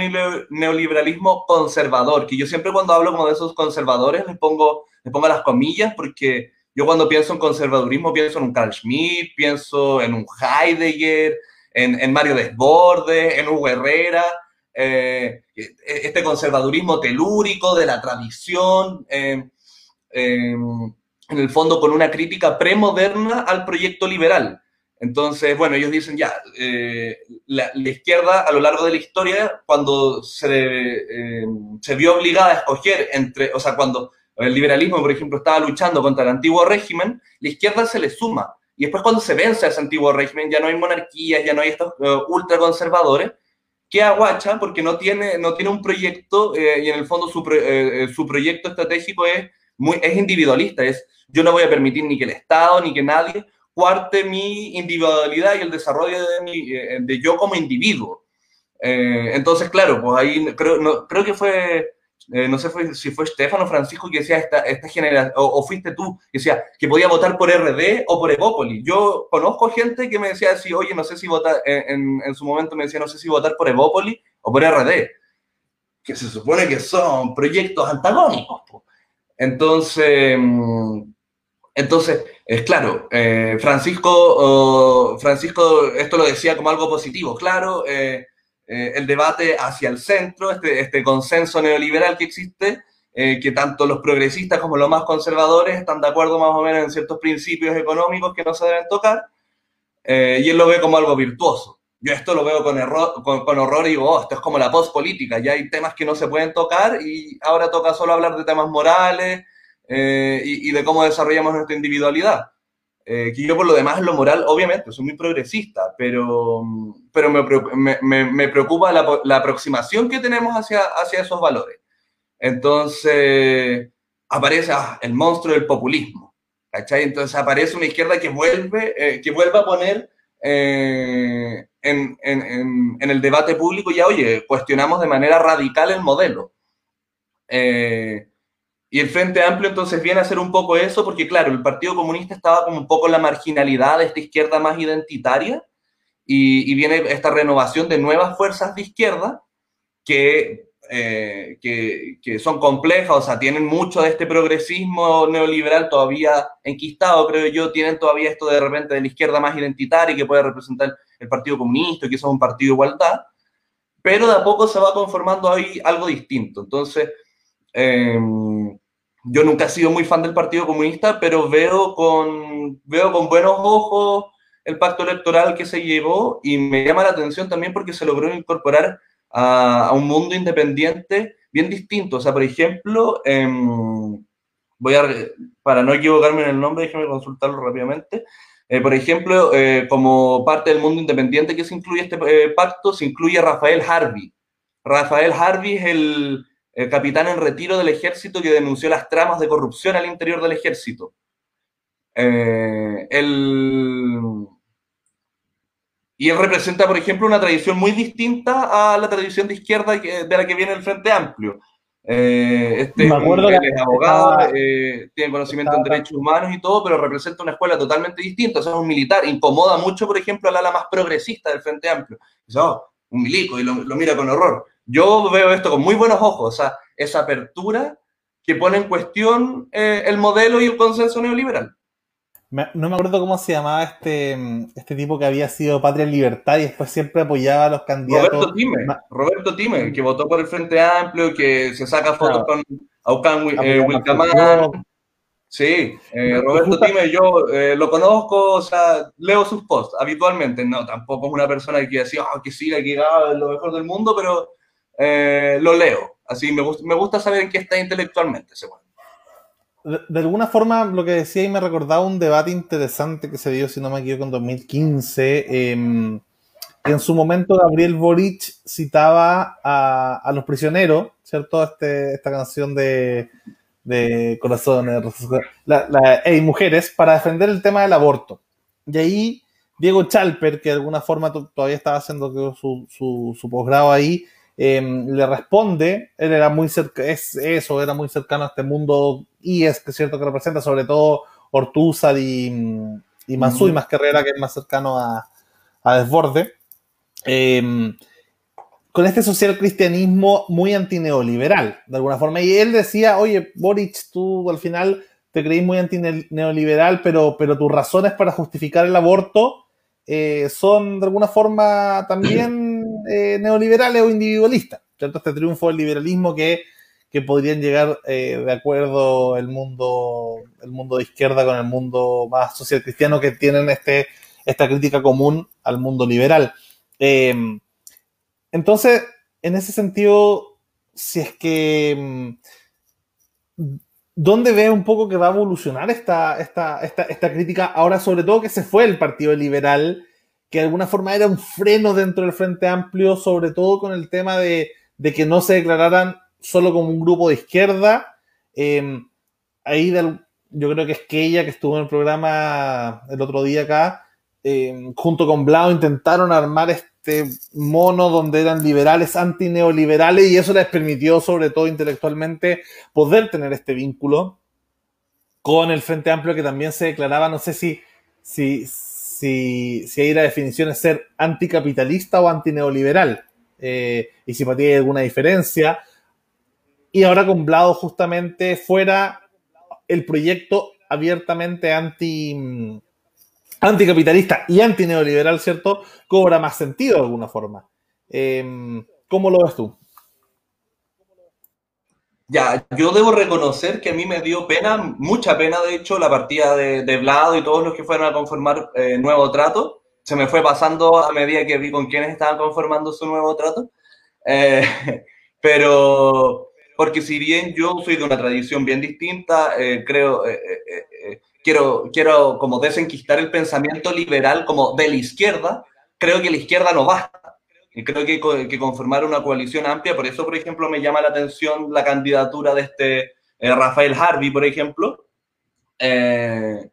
neoliberalismo conservador, que yo siempre cuando hablo como de esos conservadores les pongo, les pongo las comillas porque yo cuando pienso en conservadurismo pienso en un Carl Schmitt, pienso en un Heidegger, en, en Mario Desbordes, en Hugo Herrera, eh, este conservadurismo telúrico de la tradición, eh, en el fondo con una crítica premoderna al proyecto liberal. Entonces, bueno, ellos dicen ya, eh, la, izquierda a lo largo de la historia, cuando se, eh, se vio obligada a escoger entre, o sea, cuando el liberalismo, por ejemplo, estaba luchando contra el antiguo régimen, la izquierda se le suma. Y después cuando se vence ese antiguo régimen, ya no hay monarquías, ya no hay estos uh, ultraconservadores, que aguacha porque no tiene, no tiene un proyecto y en el fondo su, su proyecto estratégico es, muy, es individualista, es yo no voy a permitir ni que el Estado ni que nadie cuarte mi individualidad y el desarrollo de, mi, de yo como individuo. entonces, claro, pues ahí creo, no, creo que fue eh, no sé si fue Estefano Francisco que decía esta, esta generación, o, fuiste tú, que decía que podía votar por RD o por Evópolis. Yo conozco gente que me decía así, oye, no sé si votar, en, en, su momento me decía, no sé si votar por Evópolis o por RD, que se supone que son proyectos antagónicos. Entonces, mm, entonces, es claro, eh, Francisco, Francisco esto lo decía como algo positivo, claro, eh, eh, el debate hacia el centro, este, este consenso neoliberal que existe, eh, que tanto los progresistas como los más conservadores están de acuerdo más o menos en ciertos principios económicos que no se deben tocar, eh, y él lo ve como algo virtuoso. Yo esto lo veo con, error, con, horror y digo, oh, esto es como la pospolítica, ya hay temas que no se pueden tocar y ahora toca solo hablar de temas morales y, de cómo desarrollamos nuestra individualidad. Eh, que yo por lo demás en lo moral, obviamente, soy muy progresista, pero, pero me, me, me preocupa la, la, aproximación que tenemos hacia, hacia esos valores. Entonces, aparece ah, el monstruo del populismo, ¿cachai? Entonces aparece una izquierda que vuelve, eh, que vuelve a poner eh, en, en, en, el debate público ya, oye, cuestionamos de manera radical el modelo. Eh, y el Frente Amplio entonces viene a hacer un poco eso, porque claro, el Partido Comunista estaba como un poco en la marginalidad de esta izquierda más identitaria, y, viene esta renovación de nuevas fuerzas de izquierda que, eh, que, que, son complejas, o sea, tienen mucho de este progresismo neoliberal todavía enquistado, creo yo, tienen todavía esto de repente de la izquierda más identitaria que puede representar el Partido Comunista, que es un partido de igualdad, pero de a poco se va conformando ahí algo distinto. Entonces, eh, yo nunca he sido muy fan del Partido Comunista, pero veo con, veo con buenos ojos el pacto electoral que se llevó y me llama la atención también porque se logró incorporar a, un mundo independiente bien distinto. O sea, por ejemplo, em, voy a, para no equivocarme en el nombre, déjeme consultarlo rápidamente. Eh, por ejemplo, eh, como parte del mundo independiente que se incluye este eh, pacto, se incluye Rafael Harvey. Rafael Harvey es el, el capitán en retiro del ejército que denunció las tramas de corrupción al interior del ejército. Eh, y él representa, por ejemplo, una tradición muy distinta a la tradición de izquierda de la que viene el Frente Amplio. Eh, este, Me acuerdo él es abogado, eh, tiene conocimiento en derechos humanos y todo, pero representa una escuela totalmente distinta. O sea, es un militar. Incomoda mucho, por ejemplo, al ala más progresista del Frente Amplio. Dice, oh, un milico, y lo, lo mira con horror yo veo esto con muy buenos ojos, o sea, esa apertura que pone en cuestión eh, el modelo y el consenso neoliberal. no me acuerdo cómo se llamaba este, este tipo que había sido Patria Libertad y después siempre apoyaba a los candidatos. Roberto Time, Roberto Time, que votó por el Frente Amplio, que se saca fotos con Aucan eh, Sí, eh, Roberto Time, yo eh, lo conozco, o sea, leo sus posts habitualmente. No, tampoco es una persona que decía, oh, que siga, que haga lo mejor del mundo, pero eh, lo leo. Así me gusta, me gusta saber en qué está intelectualmente ese de, alguna forma, lo que decía y me recordaba un debate interesante que se dio, si no me equivoco, en 2015. Em, en su momento Gabriel Boric citaba a, los prisioneros, ¿cierto? Este, esta canción de, de Corazones, la, mujeres, para defender el tema del aborto. Y ahí Diego Chalper, que de alguna forma todavía estaba haciendo su, su, su posgrado ahí, Em, le responde, él era muy cerca, es eso, era muy cercano a este mundo y es que cierto que representa sobre todo Ortúzar y, y Mansui, más Carrera, que es más cercano a, Desborde, em, con este social cristianismo muy antineoliberal, de alguna forma. Y él decía, oye, Boric, tú al final te creís muy antineoliberal, pero, pero tus razones para justificar el aborto eh, son de alguna forma también eh, neoliberales o individualistas. ¿cierto? Este triunfo del liberalismo que, que podrían llegar eh, de acuerdo el mundo, el mundo de izquierda con el mundo más social cristiano que tienen este, esta crítica común al mundo liberal. Eh, entonces, en ese sentido, si es que... Mm, ¿Dónde ve un poco que va a evolucionar esta, esta, esta, esta crítica ahora, sobre todo que se fue el Partido Liberal que de alguna forma era un freno dentro del Frente Amplio, sobre todo con el tema de, que no se declararan solo como un grupo de izquierda. Eh, ahí yo creo que es que ella que estuvo en el programa el otro día acá, eh, junto con Blau, intentaron armar este mono donde eran liberales, antineoliberales, y eso les permitió, sobre todo intelectualmente, poder tener este vínculo con el Frente Amplio que también se declaraba, no sé si, si, si, si ahí la definición es ser anticapitalista o antineoliberal, eh, y si para ti hay alguna diferencia. Y ahora con Blau justamente fuera el proyecto abiertamente anti, anticapitalista y antineoliberal, ¿cierto? Cobra más sentido de alguna forma. Em, ¿Cómo lo ves tú? Ya, yo debo reconocer que a mí me dio pena, mucha pena de hecho, la partida de, de Vlado y todos los que fueron a conformar eh, Nuevo Trato. Se me fue pasando a medida que vi con quienes estaban conformando su Nuevo Trato. Eh, pero, porque si bien yo soy de una tradición bien distinta, eh, creo, quiero, quiero como desenquistar el pensamiento liberal como de la izquierda, creo que la izquierda no basta. Creo que, que conformar una coalición amplia, por eso, por ejemplo, me llama la atención la candidatura de este eh, Rafael Harvey, por ejemplo. Eh,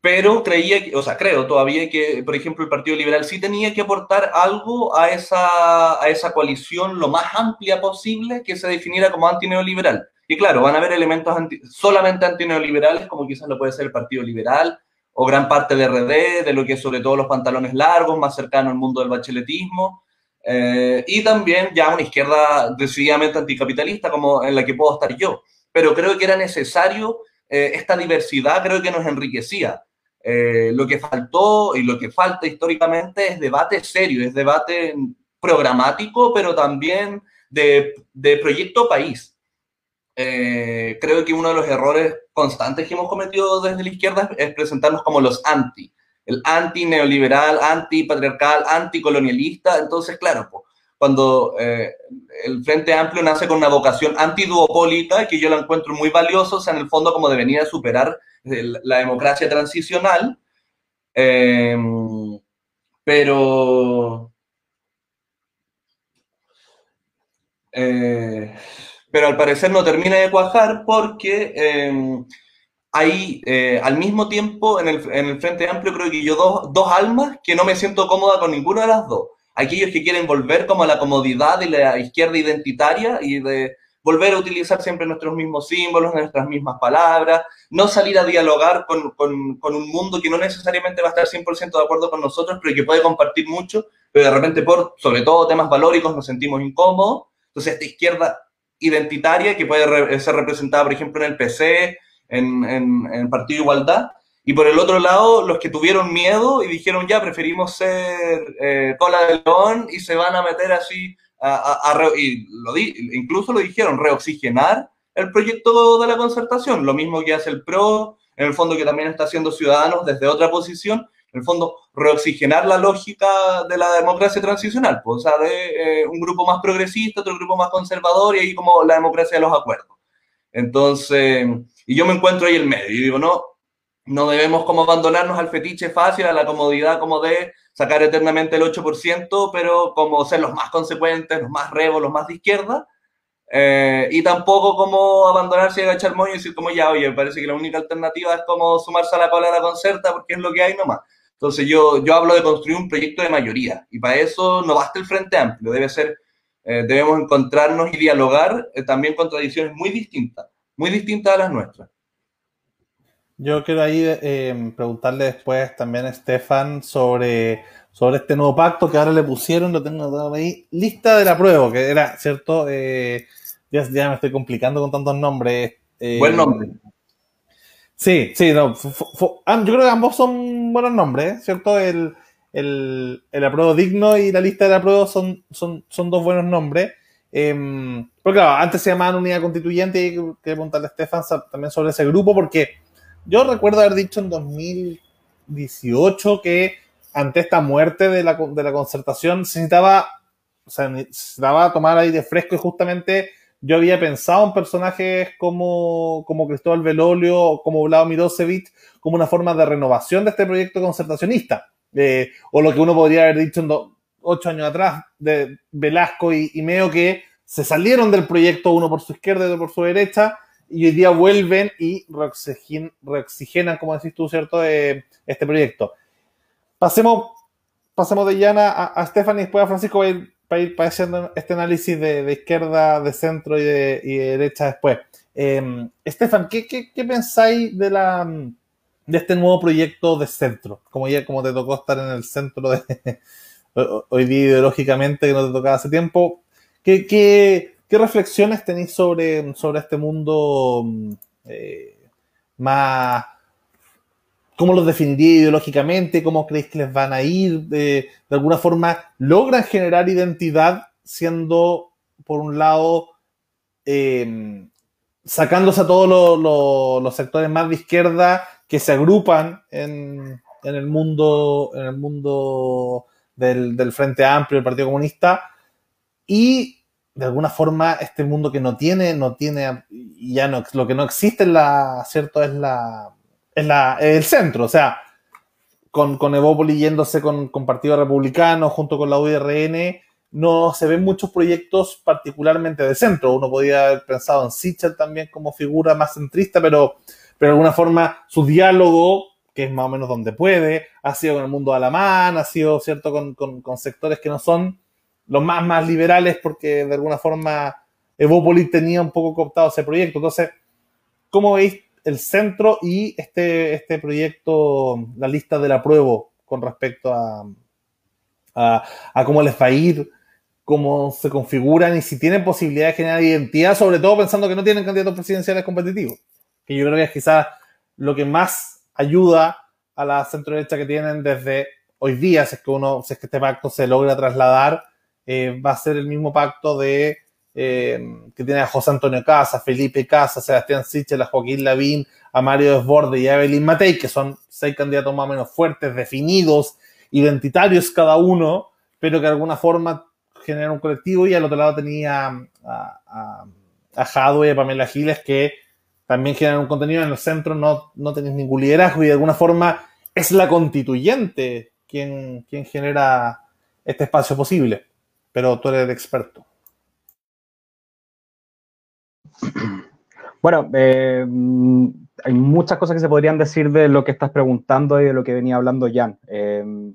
pero creía, o sea, creo todavía que, por ejemplo, el Partido Liberal sí tenía que aportar algo a esa, a esa coalición lo más amplia posible que se definiera como antineoliberal. Y claro, van a haber elementos solamente antineoliberales, como quizás lo puede ser el Partido Liberal, o gran parte de RD, de lo que es sobre todo los pantalones largos, más cercano al mundo del bacheletismo, eh, y también ya una izquierda decididamente anticapitalista como en la que puedo estar yo. Pero creo que era necesario eh, esta diversidad, creo que nos enriquecía. Eh, lo que faltó y lo que falta históricamente es debate serio, es debate programático, pero también de, de proyecto país. Creo que uno de los errores constantes que hemos cometido desde la izquierda es presentarnos como los anti, el anti-neoliberal, anti-patriarcal, anticolonialista. Entonces, claro, cuando eh, el Frente Amplio nace con una vocación antiduopólica, que yo la encuentro muy valiosa, o sea, en el fondo como de venir a superar la democracia transicional, eh, pero... Eh, pero al parecer no termina de cuajar porque eh, hay eh, al mismo tiempo en el, en el, Frente Amplio creo que yo dos, dos almas que no me siento cómoda con ninguna de las dos. Aquellos que quieren volver como a la comodidad de la izquierda identitaria y de volver a utilizar siempre nuestros mismos símbolos, nuestras mismas palabras, no salir a dialogar con, con, con un mundo que no necesariamente va a estar 100% de acuerdo con nosotros, pero que puede compartir mucho, pero de repente por, sobre todo temas valóricos, nos sentimos incómodos. Entonces esta izquierda identitaria que puede ser representada, por ejemplo, en el PC, en, en, el Partido Igualdad. Y por el otro lado, los que tuvieron miedo y dijeron ya, preferimos ser eh, cola de león y se van a meter así, a, a, y lo di, incluso lo dijeron, reoxigenar el proyecto de la concertación, lo mismo que hace el PRO, en el fondo que también está haciendo Ciudadanos desde otra posición, en el fondo, reoxigenar la lógica de la democracia transicional, pues, o sea, de eh, un grupo más progresista, otro grupo más conservador y ahí como la democracia de los acuerdos. Entonces, y yo me encuentro ahí en medio y digo, no, no debemos como abandonarnos al fetiche fácil, a la comodidad como de sacar eternamente el 8%, pero como ser los más consecuentes, los más revos, los más de izquierda, eh, y tampoco como abandonarse y agachar moño y decir como ya, oye, parece que la única alternativa es como sumarse a la cola de la concerta porque es lo que hay nomás. Entonces yo, yo hablo de construir un proyecto de mayoría y para eso no basta el Frente Amplio, debe ser, eh, debemos encontrarnos y dialogar eh, también con tradiciones muy distintas, muy distintas a las nuestras. Yo quiero ahí eh, preguntarle después también a Estefan sobre, sobre este nuevo pacto que ahora le pusieron, lo tengo ahí, lista de la prueba, que era, ¿cierto? ya, ya, me estoy complicando con tantos nombres. Buen nombre. Sí, sí, no. yo creo que ambos son buenos nombres, ¿cierto? El, el, el apruebo digno y la lista de apruebo son, son, son dos buenos nombres. Eh, pero claro, antes se llamaban unidad constituyente y quería preguntarle a Estefan también sobre ese grupo, porque yo recuerdo haber dicho en 2018 que ante esta muerte de la, de la concertación se necesitaba, o sea, necesitaba tomar aire fresco y justamente yo había pensado en personajes como, como Cristóbal Velolio como Vlado Mirosevic como una forma de renovación de este proyecto concertacionista. eh, o lo que uno podría haber dicho ocho años atrás de Velasco y, Meo, que se salieron del proyecto uno por su izquierda y otro por su derecha, y hoy día vuelven y reoxigenan, como decís tú, ¿cierto?, eh, este proyecto. Pasemos, pasemos de Llana a, a Stephanie y después a Francisco para ir, para este análisis de, izquierda, de centro y de, derecha después. Eh, Estefan, ¿qué, qué, qué pensáis de la de este nuevo proyecto de centro, como ya como te tocó estar en el centro de hoy día ideológicamente que no te tocaba hace tiempo, ¿qué, qué, qué reflexiones tenéis sobre, sobre este mundo eh, más, cómo los definiría ideológicamente, cómo creéis que les van a ir, de, de alguna forma logran generar identidad siendo, por un lado, eh, sacándose a todos los sectores más de izquierda que se agrupan en, el mundo, en el mundo del, Frente Amplio, del Partido Comunista, y de alguna forma este mundo que no tiene, no tiene, ya no, lo que no existe en la, ¿cierto? Es la, es la, el centro, o sea, con, con Evópolis yéndose con, con Partido Republicano junto con la UIRN, no se ven muchos proyectos particularmente de centro. Uno podía haber pensado en Sichel también como figura más centrista, pero pero de alguna forma su diálogo, que es más o menos donde puede, ha sido con el mundo alamán, ha sido, ¿cierto?, con, con, sectores que no son los más, más liberales, porque de alguna forma Evópolis tenía un poco cooptado ese proyecto. Entonces, ¿cómo veis el centro y este, este proyecto, la lista de la prueba con respecto a, a, a, cómo les va a ir, cómo se configuran y si tienen posibilidad de generar identidad, sobre todo pensando que no tienen candidatos presidenciales competitivos? que yo creo que es quizás lo que más ayuda a la centro derecha que tienen desde hoy día, si es que uno, si es que este pacto se logra trasladar, eh, va a ser el mismo pacto de eh, que tiene a José Antonio Casa, Felipe Casa, Sebastián Sichel, a Joaquín Lavín, a Mario Desborde y a Evelyn Matei, que son seis candidatos más o menos fuertes, definidos, identitarios cada uno, pero que de alguna forma generan un colectivo y al otro lado tenía a, a, a y a Pamela Giles que también generan un contenido en el centro, no, no tenéis ningún liderazgo y de alguna forma es la constituyente quien, quien genera este espacio posible. Pero tú eres el experto. Bueno, eh, hay muchas cosas que se podrían decir de lo que estás preguntando y de lo que venía hablando Jan. Eh,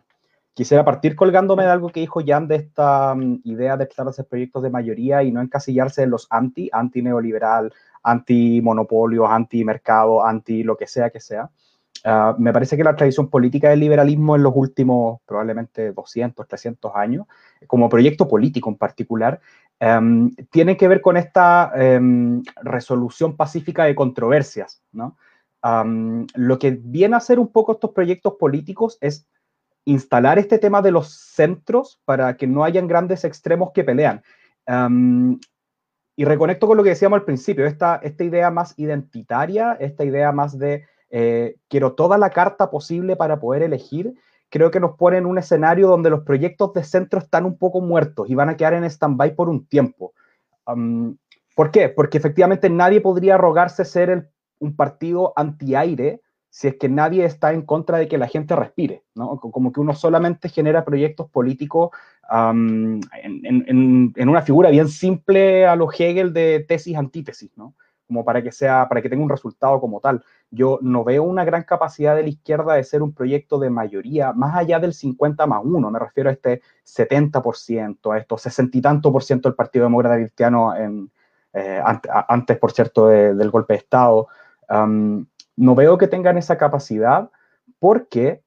quisiera partir colgándome de algo que dijo Jan de esta um, idea de a hacer proyectos de mayoría y no encasillarse en los anti, anti-neoliberal, anti-monopolio, anti-mercado, anti lo que sea que sea. Ah, me parece que la tradición política del liberalismo en los últimos probablemente 200, 300 años, como proyecto político en particular, em, tiene que ver con esta em, resolución pacífica de controversias. ¿no? lo que viene a hacer un poco estos proyectos políticos es instalar este tema de los centros para que no hayan grandes extremos que pelean. Y reconecto con lo que decíamos al principio, esta, esta idea más identitaria, esta idea más de eh, quiero toda la carta posible para poder elegir, creo que nos pone en un escenario donde los proyectos de centro están un poco muertos y van a quedar en stand-by por un tiempo. ¿Por qué? Porque efectivamente nadie podría rogarse ser un partido anti-aire si es que nadie está en contra de que la gente respire, ¿no? Como que uno solamente genera proyectos políticos en, una figura bien simple a lo Hegel de tesis-antítesis, ¿no? Como para que sea, para que tenga un resultado como tal. Yo no veo una gran capacidad de la izquierda de ser un proyecto de mayoría, más allá del 50 más 1, me refiero a este 70%, a estos 60 y tanto por ciento del Partido Demócrata Cristiano en, eh, antes, por cierto, del golpe de Estado no veo que tengan esa capacidad porque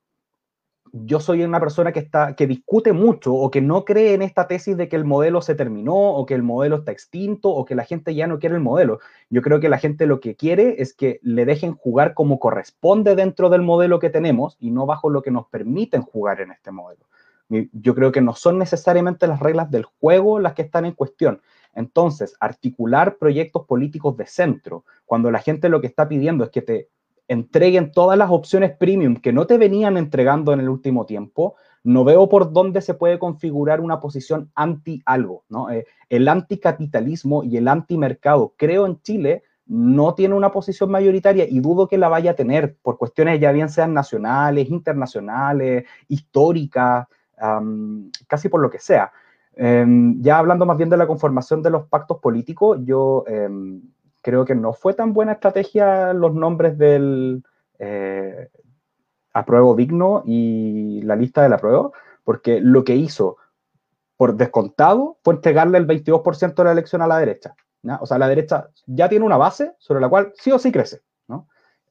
yo soy una persona que, está, que discute mucho o que no cree en esta tesis de que el modelo se terminó o que el modelo está extinto o que la gente ya no quiere el modelo. Yo creo que la gente lo que quiere es que le dejen jugar como corresponde dentro del modelo que tenemos y no bajo lo que nos permiten jugar en este modelo. Yo creo que no son necesariamente las reglas del juego las que están en cuestión. Entonces, articular proyectos políticos de centro, cuando la gente lo que está pidiendo es que te entreguen todas las opciones premium que no te venían entregando en el último tiempo, no veo por dónde se puede configurar una posición anti algo, ¿no? Eh, el anticapitalismo y el antimercado, creo en Chile, no tiene una posición mayoritaria y dudo que la vaya a tener por cuestiones ya bien sean nacionales, internacionales, históricas, casi por lo que sea. Em, ya hablando más bien de la conformación de los pactos políticos, yo em, creo que no fue tan buena estrategia los nombres del eh, apruebo digno y la lista del apruebo, porque lo que hizo por descontado fue entregarle el 22% de la elección a la derecha. O sea, la derecha ya tiene una base sobre la cual sí o sí crece.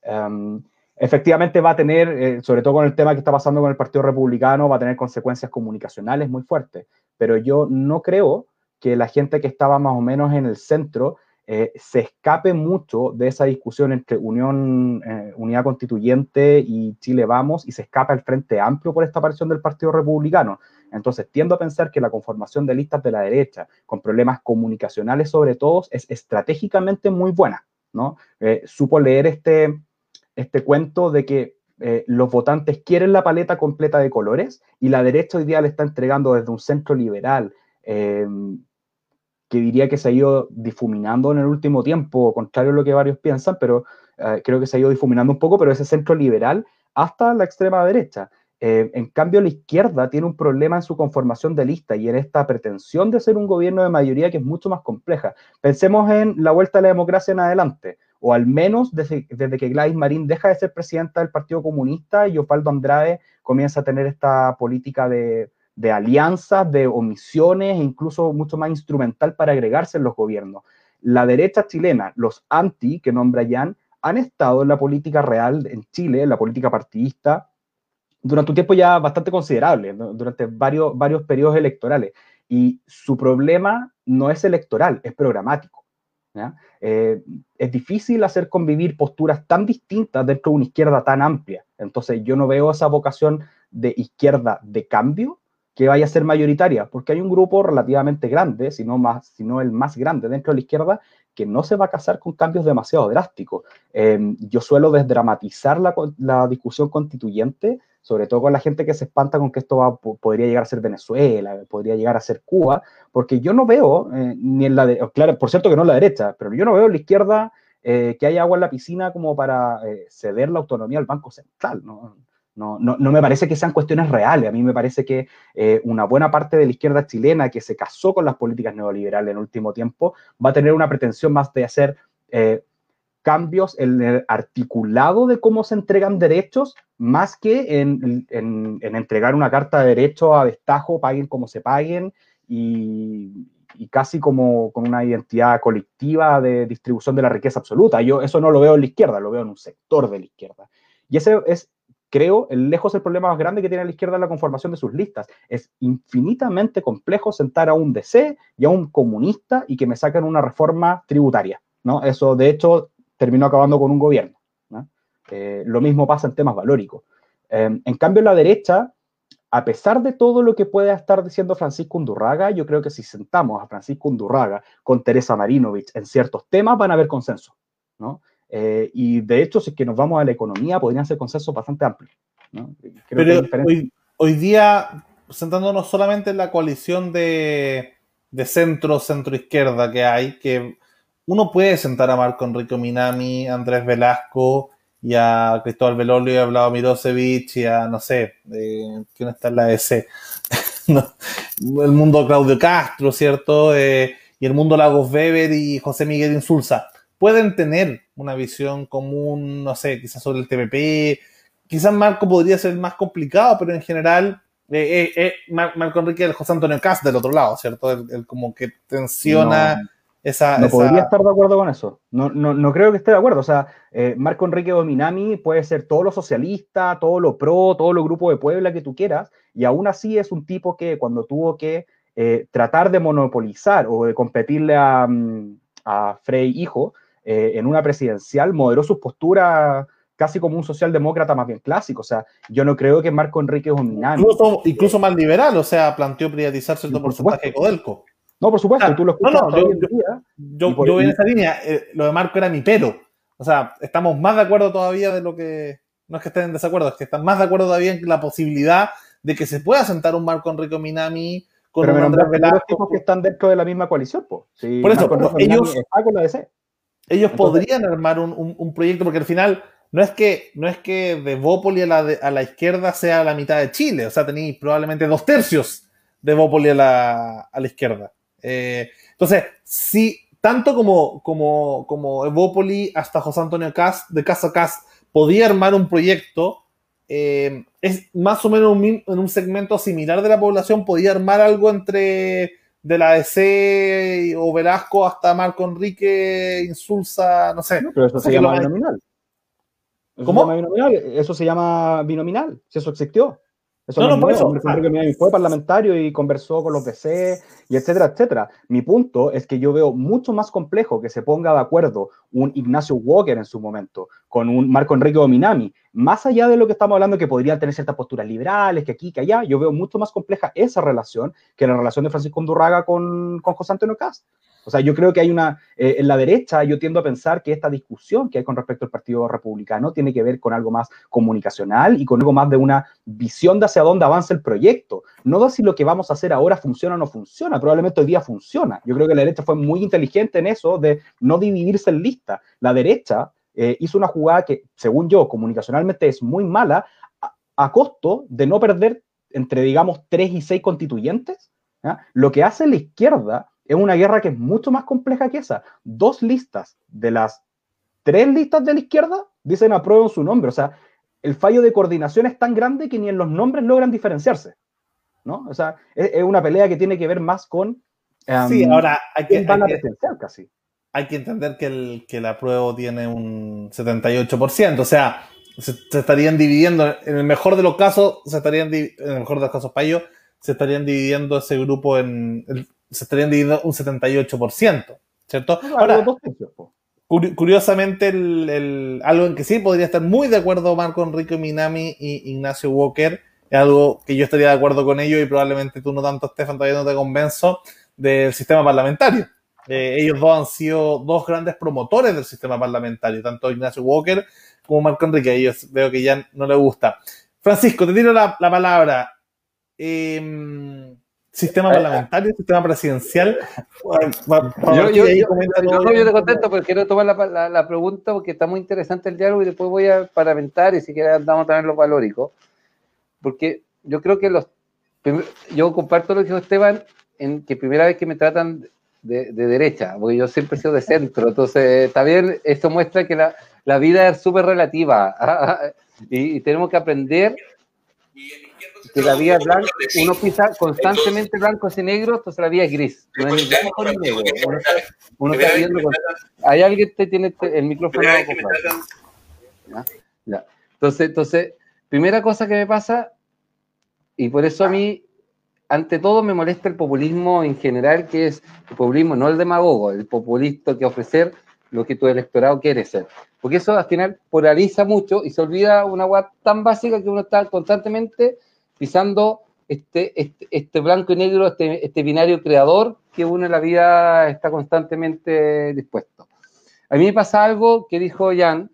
Em, efectivamente va a tener, eh, sobre todo con el tema que está pasando con el Partido Republicano, va a tener consecuencias comunicacionales muy fuertes. Pero yo no creo que la gente que estaba más o menos en el centro eh, se escape mucho de esa discusión entre Unión, eh, Unidad Constituyente y Chile Vamos y se escapa el Frente Amplio por esta aparición del Partido Republicano. Entonces, tiendo a pensar que la conformación de listas de la derecha, con problemas comunicacionales sobre todo, es estratégicamente muy buena, ¿no? Eh, supo leer este, este cuento de que los votantes quieren la paleta completa de colores y la derecha hoy está entregando desde un centro liberal, que diría que se ha ido difuminando en el último tiempo, contrario a lo que varios piensan, pero eh, creo que se ha ido difuminando un poco, pero ese centro liberal hasta la extrema derecha. Eh, en cambio, la izquierda tiene un problema en su conformación de lista y en esta pretensión de ser un gobierno de mayoría que es mucho más compleja. Pensemos en la vuelta a la democracia en adelante, o al menos desde, que Gladys Marín deja de ser presidenta del Partido Comunista y Osvaldo Andrade comienza a tener esta política de, de alianzas, de omisiones e incluso mucho más instrumental para agregarse en los gobiernos. La derecha chilena, los anti que nombra Jan, han estado en la política real en Chile, en la política partidista, durante un tiempo ya bastante considerable, durante varios, varios periodos electorales. Y su problema no es electoral, es programático. Eh, es difícil hacer convivir posturas tan distintas dentro de una izquierda tan amplia. Entonces yo no veo esa vocación de izquierda de cambio que vaya a ser mayoritaria, porque hay un grupo relativamente grande, si no, más, si no el más grande dentro de la izquierda, que no se va a casar con cambios demasiado drásticos. Em, yo suelo desdramatizar la, discusión constituyente, sobre todo con la gente que se espanta con que esto podría llegar a ser Venezuela, podría llegar a ser Cuba, porque yo no veo, eh, ni en la, de, claro, por cierto que no en la derecha, pero yo no veo en la izquierda eh, que haya agua en la piscina como para eh, ceder la autonomía al Banco Central. ¿no? No, no, no, me parece que sean cuestiones reales. A mí me parece que eh, una buena parte de la izquierda chilena que se casó con las políticas neoliberales en el último tiempo va a tener una pretensión más de hacer eh, cambios en el articulado de cómo se entregan derechos, más que en, en, entregar una carta de derecho a destajo, paguen como se paguen, y, y, casi como con una identidad colectiva de distribución de la riqueza absoluta. Yo eso no lo veo en la izquierda, lo veo en un sector de la izquierda. Y ese es creo, lejos el problema más grande que tiene la izquierda en la conformación de sus listas. Es infinitamente complejo sentar a un DC y a un comunista y que me saquen una reforma tributaria. ¿no? Eso, de hecho, terminó acabando con un gobierno. Eh, lo mismo pasa en temas valóricos. Em, en cambio, la derecha, a pesar de todo lo que pueda estar diciendo Francisco Undurraga, yo creo que si sentamos a Francisco Undurraga con Teresa Marinovich en ciertos temas, van a haber consenso. ¿no? Eh, y de hecho, si es que nos vamos a la economía, podrían ser consensos bastante amplios. Pero hoy, hoy, día, sentándonos solamente en la coalición de, de centro, centro-izquierda que hay, que uno puede sentar a Marco Enrico Minami, a Andrés Velasco y a Cristóbal Velolio y a Vlado Mirosevich y a, no sé, eh, ¿quién está en la EC? el mundo Claudio Castro, ¿cierto? Eh, y el mundo Lagos Weber y José Miguel Insulza pueden tener una visión común, no sé, quizás sobre el TPP, quizás Marco podría ser más complicado, pero en general, eh, eh, eh Marco Enrique el José Antonio Cast del otro lado, ¿cierto? El, como que tensiona esa... No podría estar de acuerdo con eso, no, no, no creo que esté de acuerdo, o sea, eh, Marco Enrique Dominami puede ser todo lo socialista, todo lo pro, todo lo grupo de Puebla que tú quieras, y aún así es un tipo que cuando tuvo que tratar de monopolizar o de competirle a, mm, a Frey Hijo, eh, en una presidencial moderó sus posturas casi como un socialdemócrata más bien clásico. O sea, yo no creo que Marco Enrique es un Incluso, incluso más liberal, o sea, planteó privatizar cierto porcentaje de Codelco. No, por supuesto, tú lo escuchas. No, no, yo, yo, voy en esa línea. Eh, lo de Marco era mi pelo. O sea, estamos más de acuerdo todavía de lo que. No es que estén en desacuerdo, es que están más de acuerdo todavía en la posibilidad de que se pueda sentar un Marco Enrique Minami con un Andrés Velasco. que están dentro de la misma coalición, pues. por eso, ellos, con la DC ellos podrían armar un, proyecto, porque al final no es que, no es que de Bópoli a la, a la izquierda sea la mitad de Chile, o sea, tenéis probablemente dos tercios de Bópoli a la, a la izquierda. Eh, entonces, si tanto como, como, como Evópoli hasta José Antonio Cas, de Casa Cas, podía armar un proyecto, eh, es más o menos en un segmento similar de la población, podía armar algo entre de la DC o Velasco hasta Marco Enrique, Insulsa, no sé. pero eso se llama binominal. ¿Cómo? Se llama binominal. Eso se llama binominal, si eso existió. Eso no, no, es eso. fue parlamentario y conversó con los DC y etcétera, etcétera. Mi punto es que yo veo mucho más complejo que se ponga de acuerdo un Ignacio Walker en su momento con un Marco Enrique Dominami, más allá de lo que estamos hablando que podrían tener ciertas posturas liberales, que aquí, que allá, yo veo mucho más compleja esa relación que la relación de Francisco Undurraga con, con José Antonio Cast. O sea, yo creo que hay una, eh, en la derecha yo tiendo a pensar que esta discusión que hay con respecto al Partido Republicano tiene que ver con algo más comunicacional y con algo más de una visión de hacia dónde avanza el proyecto. No de si lo que vamos a hacer ahora funciona o no funciona, probablemente hoy día funciona. Yo creo que la derecha fue muy inteligente en eso de no dividirse en listas. La derecha eh, hizo una jugada que, según yo, comunicacionalmente es muy mala, a, costo de no perder entre, digamos, tres y seis constituyentes. Lo que hace la izquierda es una guerra que es mucho más compleja que esa. Dos listas de las tres listas de la izquierda dicen aprueben su nombre. O sea, el fallo de coordinación es tan grande que ni en los nombres logran diferenciarse. ¿no? O sea, es, una pelea que tiene que ver más con... Um, sí, ahora hay que, van a casi. Hay que entender que el, que apruebo tiene un 78%, o sea, se, estarían dividiendo, en el mejor de los casos, se estarían, en el mejor de los casos para ellos, se estarían dividiendo ese grupo en, se estarían dividiendo un 78%, ¿cierto? Ahora, curiosamente, el, algo en que sí podría estar muy de acuerdo Marco Enrique Minami y Ignacio Walker, es algo que yo estaría de acuerdo con ellos y probablemente tú no tanto, Stefan, todavía no te convenzo del sistema parlamentario. Eh, ellos dos han sido dos grandes promotores del sistema parlamentario, tanto Ignacio Walker como Marco Enrique. Ellos veo que ya no le gusta. Francisco, te tiro la, palabra. Eh, sistema eh, parlamentario, sistema presidencial. yo, yo, yo, te contesto, pero quiero tomar la, la, pregunta porque está muy interesante el diálogo y después voy a parlamentar y si quieres andamos también los valóricos. Porque yo creo que los. Yo comparto lo que dijo Esteban, en que primera vez que me tratan de, de derecha, porque yo siempre he sido de centro, entonces también esto muestra que la, la vida es súper relativa y, y tenemos que aprender que la vía blanca, uno pisa constantemente blancos y negros, entonces la vía es gris. No es blanco ni negro. Uno, está viendo. Hay alguien que tiene el micrófono. ¿Ya? Ya. Entonces, entonces, primera cosa que me pasa, y por eso a mí, ante todo, me molesta el populismo en general, que es el populismo, no el demagogo, el populista que ofrecer lo que tu electorado quiere ser. Porque eso al final polariza mucho y se olvida una web tan básica que uno está constantemente pisando este, este, este, blanco y negro, este, este binario creador que uno en la vida está constantemente dispuesto. A mí me pasa algo que dijo Jan,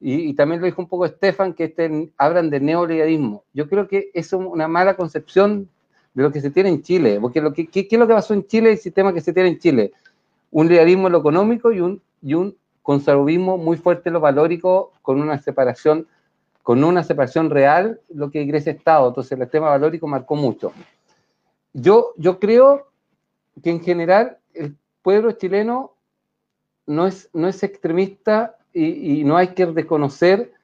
y, también lo dijo un poco Estefan, que este, hablan de neoliberalismo. Yo creo que es una mala concepción de lo que se tiene en Chile, porque lo que, ¿qué, es lo que pasó en Chile, el sistema que se tiene en Chile? Un liberalismo en lo económico y un, y un conservatismo muy fuerte en lo valórico, con una separación con una separación real lo que ingresa Estado. Entonces el tema valórico marcó mucho. Yo, yo creo que en general el pueblo chileno no es, no es extremista y, no hay que reconocer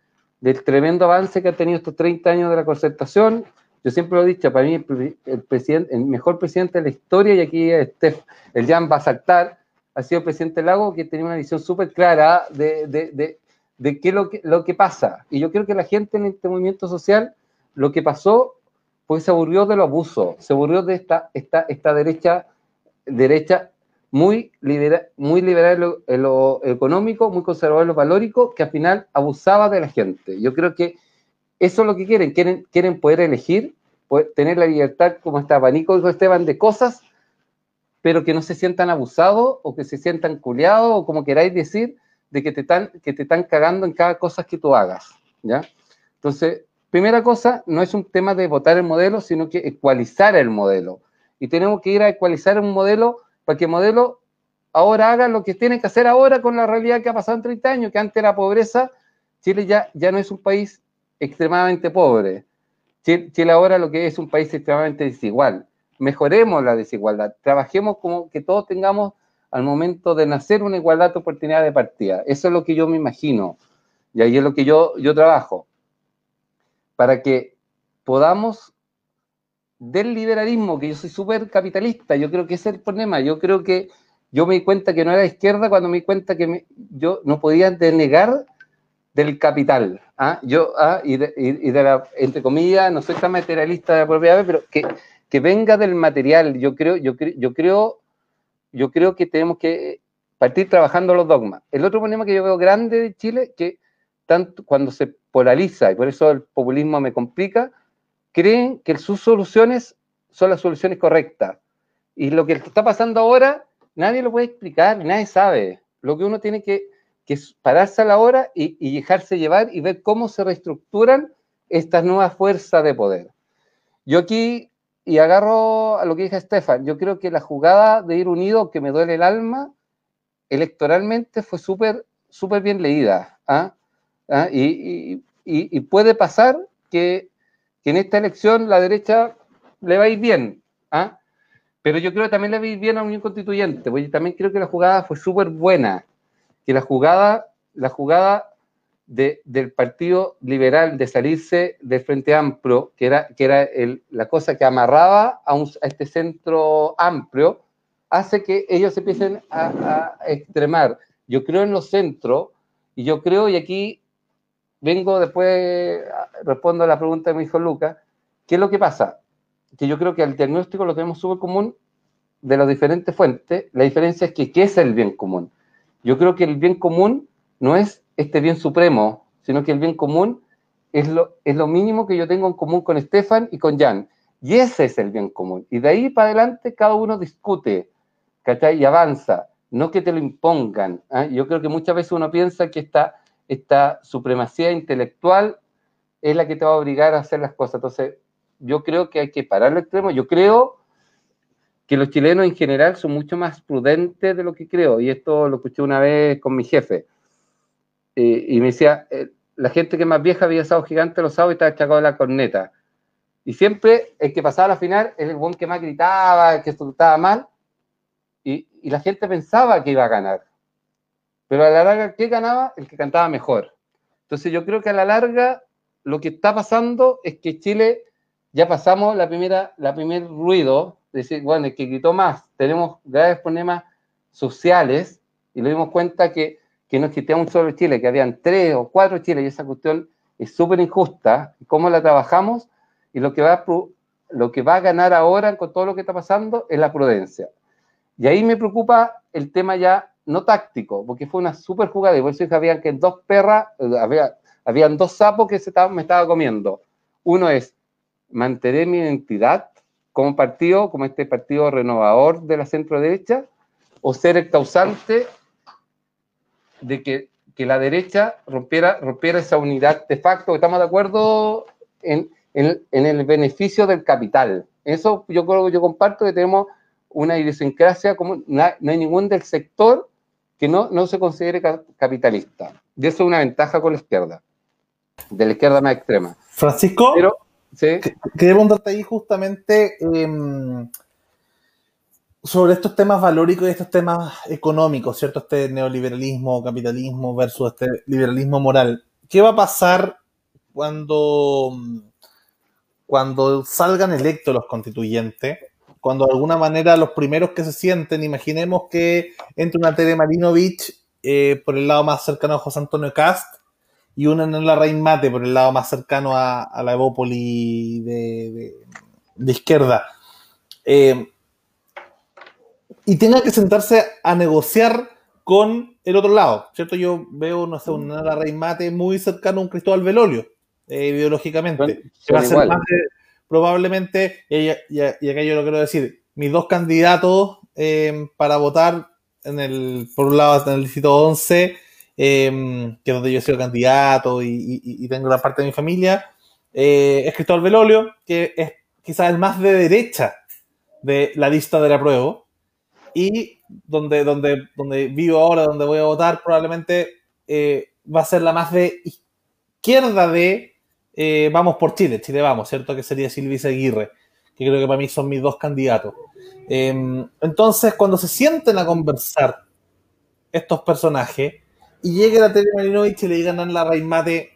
del tremendo avance que ha tenido estos 30 años de la concertación. Yo siempre lo he dicho, para mí el, presidente, el mejor presidente de la historia, y aquí el Jan va a saltar, ha sido el presidente Lago, que tenía una visión súper clara de qué es lo que, lo que pasa. Y yo creo que la gente en este movimiento social, lo que pasó, pues se aburrió de lo abuso, se aburrió de esta, esta, esta derecha, derecha muy, libera, muy liberal en lo, económico, muy conservador en lo valórico, que al final abusaba de la gente. Yo creo que eso es lo que quieren, quieren, quieren poder elegir, poder tener la libertad, como está abanico, dijo Esteban, de cosas, pero que no se sientan abusados o que se sientan culiados o como queráis decir, de que te están, que te están cagando en cada cosa que tú hagas, ¿ya? Entonces, primera cosa, no es un tema de votar el modelo, sino que ecualizar el modelo. Y tenemos que ir a ecualizar un modelo para que el modelo ahora haga lo que tiene que hacer ahora con la realidad que ha pasado en 30 años, que ante la pobreza, Chile ya, ya no es un país extremadamente pobre. Chile ahora lo que es un país extremadamente desigual. Mejoremos la desigualdad, trabajemos como que todos tengamos al momento de nacer una igualdad de oportunidad de partida. Eso es lo que yo me imagino y ahí es lo que yo, yo trabajo. Para que podamos del liberalismo, que yo soy súper capitalista, yo creo que ese es el problema. Yo creo que yo me di cuenta que no era izquierda cuando me di cuenta que yo no podía denegar del capital. ¿ah? Yo, ¿ah? y, de, y, de, la, entre comillas, no soy tan materialista de la propiedad, pero que, que venga del material. Yo creo, yo, yo, creo, yo creo que tenemos que partir trabajando los dogmas. El otro problema que yo veo grande de Chile, que tanto cuando se polariza, y por eso el populismo me complica, creen que sus soluciones son las soluciones correctas. Y lo que está pasando ahora, nadie lo puede explicar, nadie sabe. Lo que uno tiene que que es pararse a la hora y, dejarse llevar y ver cómo se reestructuran estas nuevas fuerzas de poder. Yo aquí, y agarro a lo que dije Estefan, yo creo que la jugada de ir unido, que me duele el alma, electoralmente fue súper súper bien leída. ¿ah? ¿Ah? Y, puede pasar que, en esta elección la derecha le va a ir bien. ¿ah? Pero yo creo que también le va a ir bien a Unión Constituyente, porque también creo que la jugada fue súper buena que la jugada, la jugada del Partido Liberal de salirse del Frente Amplio, que era, que era la cosa que amarraba a, este centro amplio, hace que ellos empiecen a, a, extremar. Yo creo en los centros, y yo creo, y aquí vengo después, respondo a la pregunta de mi hijo Lucas, ¿qué es lo que pasa? Que yo creo que el diagnóstico lo tenemos súper común de las diferentes fuentes, la diferencia es que ¿qué es el bien común? Yo creo que el bien común no es este bien supremo, sino que el bien común es lo, es lo mínimo que yo tengo en común con Estefan y con Jan. Y ese es el bien común. Y de ahí para adelante cada uno discute, ¿cachai? Y avanza, no que te lo impongan. ¿ah? Yo creo que muchas veces uno piensa que esta, esta supremacía intelectual es la que te va a obligar a hacer las cosas. Entonces, yo creo que hay que parar el extremo. Yo creo que los chilenos en general son mucho más prudentes de lo que creo, y esto lo escuché una vez con mi jefe, eh, y me decía, eh, la gente que más vieja había asado gigante los sábados y estaba achacado de la corneta, y siempre el que pasaba a la final es el buen que más gritaba, el que estaba mal, y, y, la gente pensaba que iba a ganar, pero a la larga, ¿qué ganaba? El que cantaba mejor. Entonces yo creo que a la larga lo que está pasando es que Chile ya pasamos la primera, la primer ruido, decir, bueno, el que gritó más, tenemos graves problemas sociales y nos dimos cuenta que, que no existía un solo Chile, que habían tres o cuatro Chiles y esa cuestión es súper injusta. ¿Cómo la trabajamos? Y lo que, va, lo que va a ganar ahora con todo lo que está pasando es la prudencia. Y ahí me preocupa el tema ya no táctico, porque fue una súper jugada y por eso habían que dos perras, eh, había, habían dos sapos que se me estaba comiendo. Uno es mantener mi identidad como partido, como este partido renovador de la centro derecha, o ser el causante de que, la derecha rompiera, rompiera esa unidad de facto, estamos de acuerdo en, el beneficio del capital. Eso yo creo que yo comparto que tenemos una idiosincrasia, como no hay ningún del sector que no, no se considere capitalista. Y eso es una ventaja con la izquierda, de la izquierda más extrema. Francisco. Pero, ¿Sí? Ahí justamente em, sobre estos temas valóricos y estos temas económicos, ¿cierto? Este neoliberalismo, capitalismo versus este liberalismo moral. ¿Qué va a pasar cuando, cuando salgan electos los constituyentes? Cuando de alguna manera los primeros que se sienten, imaginemos que entre una Tere Marinovich eh, por el lado más cercano a José Antonio Cast y una en la Mate, por el lado más cercano a, la Evópoli de, izquierda, eh, y tenga que sentarse a negociar con el otro lado, ¿cierto? Yo veo, no sé, una la Rein Mate muy cercano a un Cristóbal Velolio, eh, biológicamente. va a ser más probablemente, y, acá yo lo quiero decir, mis dos candidatos eh, para votar en el, por un lado, en el distrito 11, Em, que es donde yo he sido candidato y, tengo la parte de mi familia, eh, es Cristóbal Velolio, que es quizás el más de derecha de la lista de la prueba, y donde, donde, donde vivo ahora, donde voy a votar, probablemente eh, va a ser la más de izquierda de eh, Vamos por Chile, Chile Vamos, ¿cierto? Que sería Silvia Aguirre, que creo que para mí son mis dos candidatos. Em, entonces, cuando se sienten a conversar estos personajes y llegue la Tere Marinovich y le digan a la Raimate,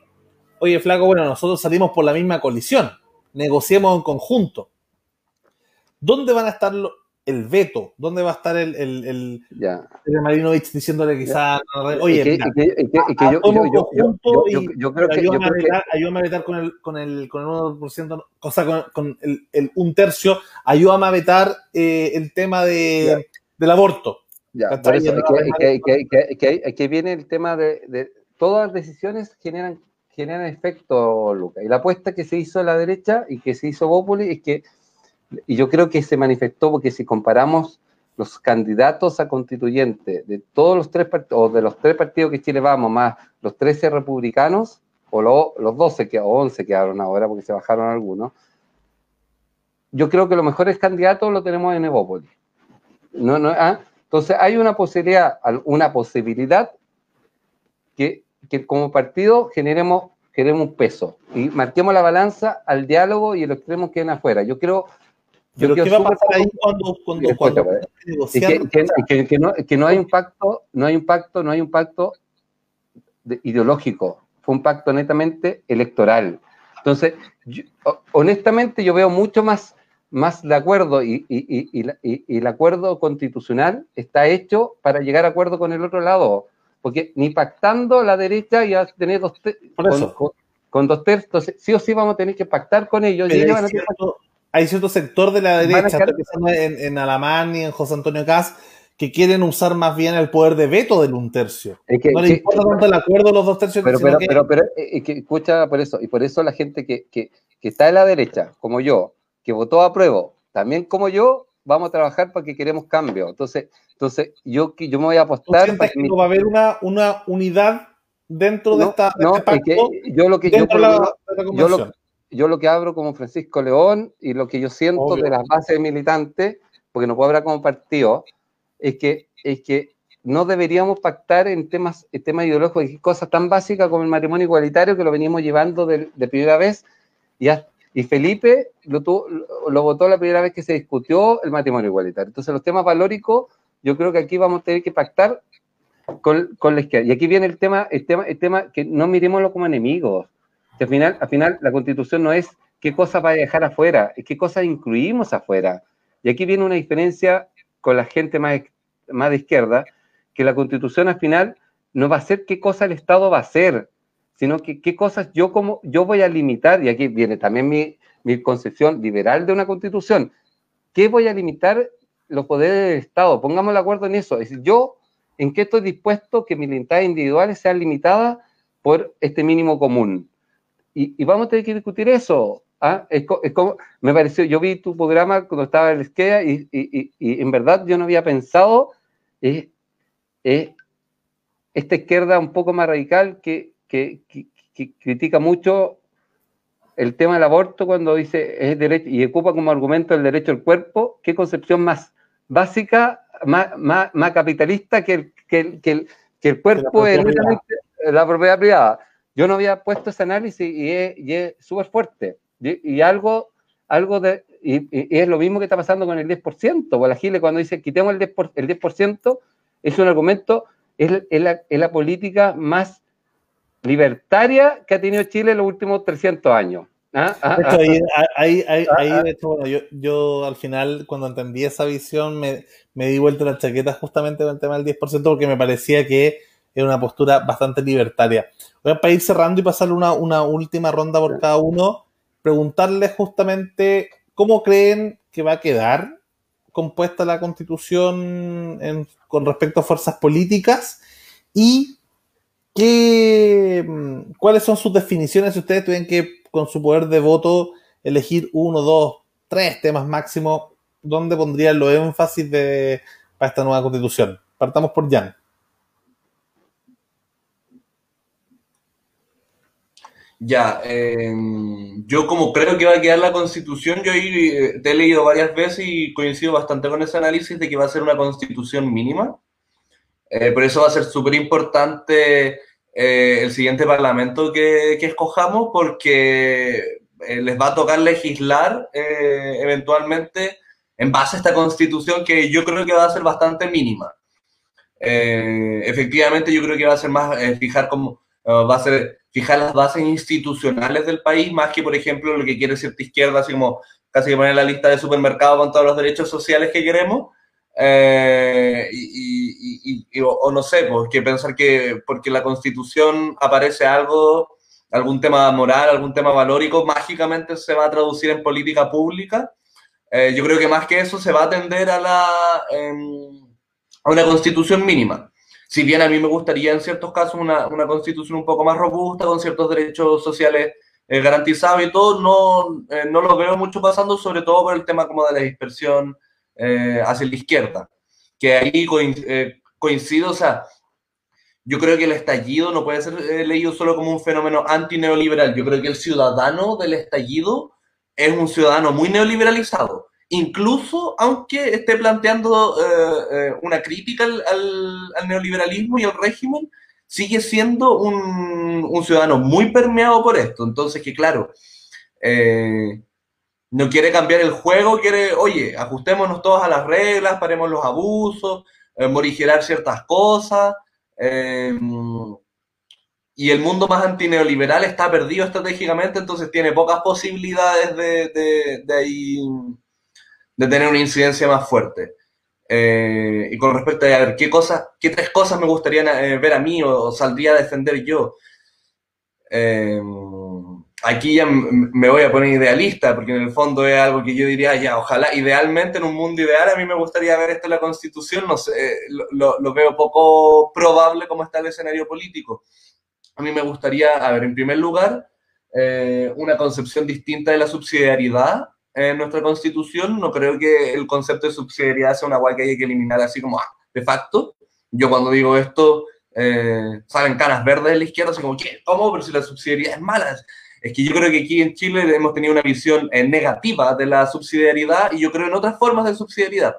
oye, flaco, bueno, nosotros salimos por la misma colisión, negociemos en conjunto. ¿Dónde van a estar el veto? ¿Dónde va a estar el, el, el, el Marinovich diciéndole quizás, oye, yo creo que ayúdame a vetar con el, con el, con el 1%, o sea, con, con el, el, un tercio, ayúdame a vetar eh, el tema de, del aborto. Ya, por eso, que, que, que, que, viene el tema de, de, todas las decisiones generan, generan efecto, Luca. Y la apuesta que se hizo a la derecha y que se hizo Bópoli es que y yo creo que se manifestó porque si comparamos los candidatos a constituyente de todos los tres o de los tres partidos que Chile vamos, más los 13 republicanos, o los 12 que, o 11 quedaron ahora porque se bajaron algunos, yo creo que los mejores candidatos lo tenemos en Evópolis. No, no, ¿ah? Entonces hay una posibilidad, una posibilidad que, que como partido generemos, generemos un peso y marquemos la balanza al diálogo y los extremos queden afuera. Yo creo pero ¿qué va a pasar ahí cuando, cuando, cuando que, que, no, que, no, hay un pacto, no hay un pacto, no hay un pacto ideológico, fue un pacto netamente electoral. Entonces, honestamente yo veo mucho más, más de acuerdo y, y, y, y, el acuerdo constitucional está hecho para llegar a acuerdo con el otro lado, porque ni pactando la derecha ya tener dos con, con, dos tercios, sí o sí vamos a tener que pactar con ellos. y ellos van a tener hay cierto sector de la derecha, en, en Alamán y en José Antonio Caz, que quieren usar más bien el poder de veto del un tercio. no le importa tanto el acuerdo de los dos tercios. Pero, pero, pero, pero eh, que, escucha por eso, y por eso la gente que, que, que, está en la derecha, como yo, que votó a prueba, también como yo, vamos a trabajar para que queremos cambio. Entonces, entonces yo, yo me voy a apostar. Para que va a haber una, una unidad dentro de esta no, este pacto, yo lo que yo, la, yo, lo, yo lo que abro como Francisco León y lo que yo siento de las bases militantes, porque no puedo hablar como partido, es que, es que no deberíamos pactar en temas, en temas ideológicos y cosas tan básicas como el matrimonio igualitario que lo veníamos llevando de, primera vez. Y, y Felipe lo, lo, votó la primera vez que se discutió el matrimonio igualitario. Entonces, los temas valóricos, yo creo que aquí vamos a tener que pactar con, con la izquierda. Y aquí viene el tema, el tema, el tema que no miremoslo como enemigos al final, al final la constitución no es qué cosas va a dejar afuera, es qué cosas incluimos afuera. Y aquí viene una diferencia con la gente más, de izquierda, que la constitución al final no va a ser qué cosa el Estado va a hacer, sino que qué cosas yo como yo voy a limitar, y aquí viene también mi, concepción liberal de una constitución, ¿qué voy a limitar los poderes del Estado? Pongamos de acuerdo en eso. Es decir, yo en qué estoy dispuesto que mis libertades individuales sean limitadas por este mínimo común y, vamos a tener que discutir eso. ¿ah? Es, como, me pareció, yo vi tu programa cuando estaba en el SKEA y, y, en verdad yo no había pensado eh, eh, esta izquierda un poco más radical que, que, que, critica mucho el tema del aborto cuando dice es derecho y ocupa como argumento el derecho al cuerpo, qué concepción más básica, más, más, más capitalista que el, que que el, cuerpo es la propiedad privada. Yo no había puesto ese análisis y es, súper fuerte. Y, algo, algo de, y, es lo mismo que está pasando con el 10%. O la Gile cuando dice quitemos el 10%, el 10% es un argumento, es, la, es la política más libertaria que ha tenido Chile en los últimos 300 años. ¿Ah? ah, ah ahí, ahí, ahí, ah, de hecho, bueno, yo, yo, al final, cuando entendí esa visión, me, me di vuelta la chaqueta justamente con el tema del 10%, porque me parecía que era una postura bastante libertaria. Voy a para ir cerrando y pasarle una, una última ronda por cada uno, preguntarles justamente cómo creen que va a quedar compuesta la constitución con respecto a fuerzas políticas y qué, mm, cuáles son sus definiciones si ustedes tuvieran que con su poder de voto elegir uno, dos, tres temas máximo, ¿dónde pondrían los énfasis de, para esta nueva constitución? Partamos por Jan. Ya, em, yo como creo que va a quedar la constitución, yo eh, te he leído varias veces y coincido bastante con ese análisis de que va a ser una constitución mínima. Eh, por eso va a ser súper importante eh, el siguiente parlamento que, que escojamos porque les va a tocar legislar eventualmente en base a esta constitución que yo creo que va a ser bastante mínima. efectivamente, yo creo que va a ser más fijar como va a ser fijar las bases institucionales del país, más que, por ejemplo, lo que quiere cierta izquierda, así como casi que poner la lista de supermercados con todos los derechos sociales que queremos. Eh, y, o, no sé, pues, pensar que porque la constitución aparece algo, algún tema moral, algún tema valórico, mágicamente se va a traducir en política pública. Eh, yo creo que más que eso se va a atender a, la, em, a una constitución mínima. Si bien a mí me gustaría en ciertos casos una, una constitución un poco más robusta, con ciertos derechos sociales eh, garantizados y todo, no, eh, no lo veo mucho pasando, sobre todo por el tema como de la dispersión eh, hacia la izquierda. Que ahí coincido, o sea, yo creo que el estallido no puede ser leído solo como un fenómeno antineoliberal. Yo creo que el ciudadano del estallido es un ciudadano muy neoliberalizado incluso aunque esté planteando eh, eh, una crítica al, neoliberalismo y al régimen, sigue siendo un, ciudadano muy permeado por esto. Entonces, que claro, eh, no quiere cambiar el juego, quiere, oye, ajustémonos todos a las reglas, paremos los abusos, morigerar ciertas cosas. y el mundo más antineoliberal está perdido estratégicamente, entonces tiene pocas posibilidades de, de ahí de tener una incidencia más fuerte. Eh, y con respecto a, ver, ¿qué, cosas, qué tres cosas me gustaría eh, ver a mí o, saldría a defender yo? Eh, aquí ya me voy a poner idealista, porque en el fondo es algo que yo diría, ya, ojalá, idealmente en un mundo ideal, a mí me gustaría ver esto en la Constitución, no sé, lo, lo veo poco probable como está el escenario político. A mí me gustaría, a ver, en primer lugar, una concepción distinta de la subsidiariedad en nuestra constitución, no creo que el concepto de subsidiariedad sea una guay que haya que eliminar así como ah, de facto. Yo cuando digo esto, eh, salen caras verdes de la izquierda, así como, ¿qué? ¿Cómo? Pero si la subsidiariedad es mala. Es que yo creo que aquí en Chile hemos tenido una visión eh, negativa de la subsidiariedad y yo creo en otras formas de subsidiariedad.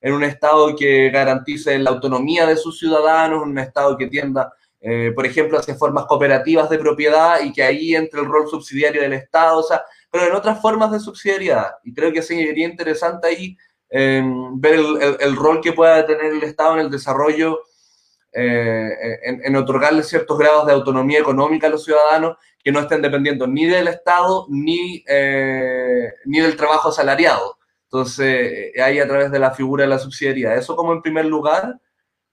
En un Estado que garantice la autonomía de sus ciudadanos, un Estado que tienda, eh, por ejemplo, hacia formas cooperativas de propiedad y que ahí entre el rol subsidiario del Estado. O sea, pero en otras formas de subsidiariedad. Y creo que sería interesante ahí em, ver el, rol que pueda tener el Estado en el desarrollo, eh, en, otorgarle ciertos grados de autonomía económica a los ciudadanos que no estén dependiendo ni del Estado ni, eh, ni del trabajo asalariado. Entonces, eh, ahí a través de la figura de la subsidiariedad. Eso como en primer lugar.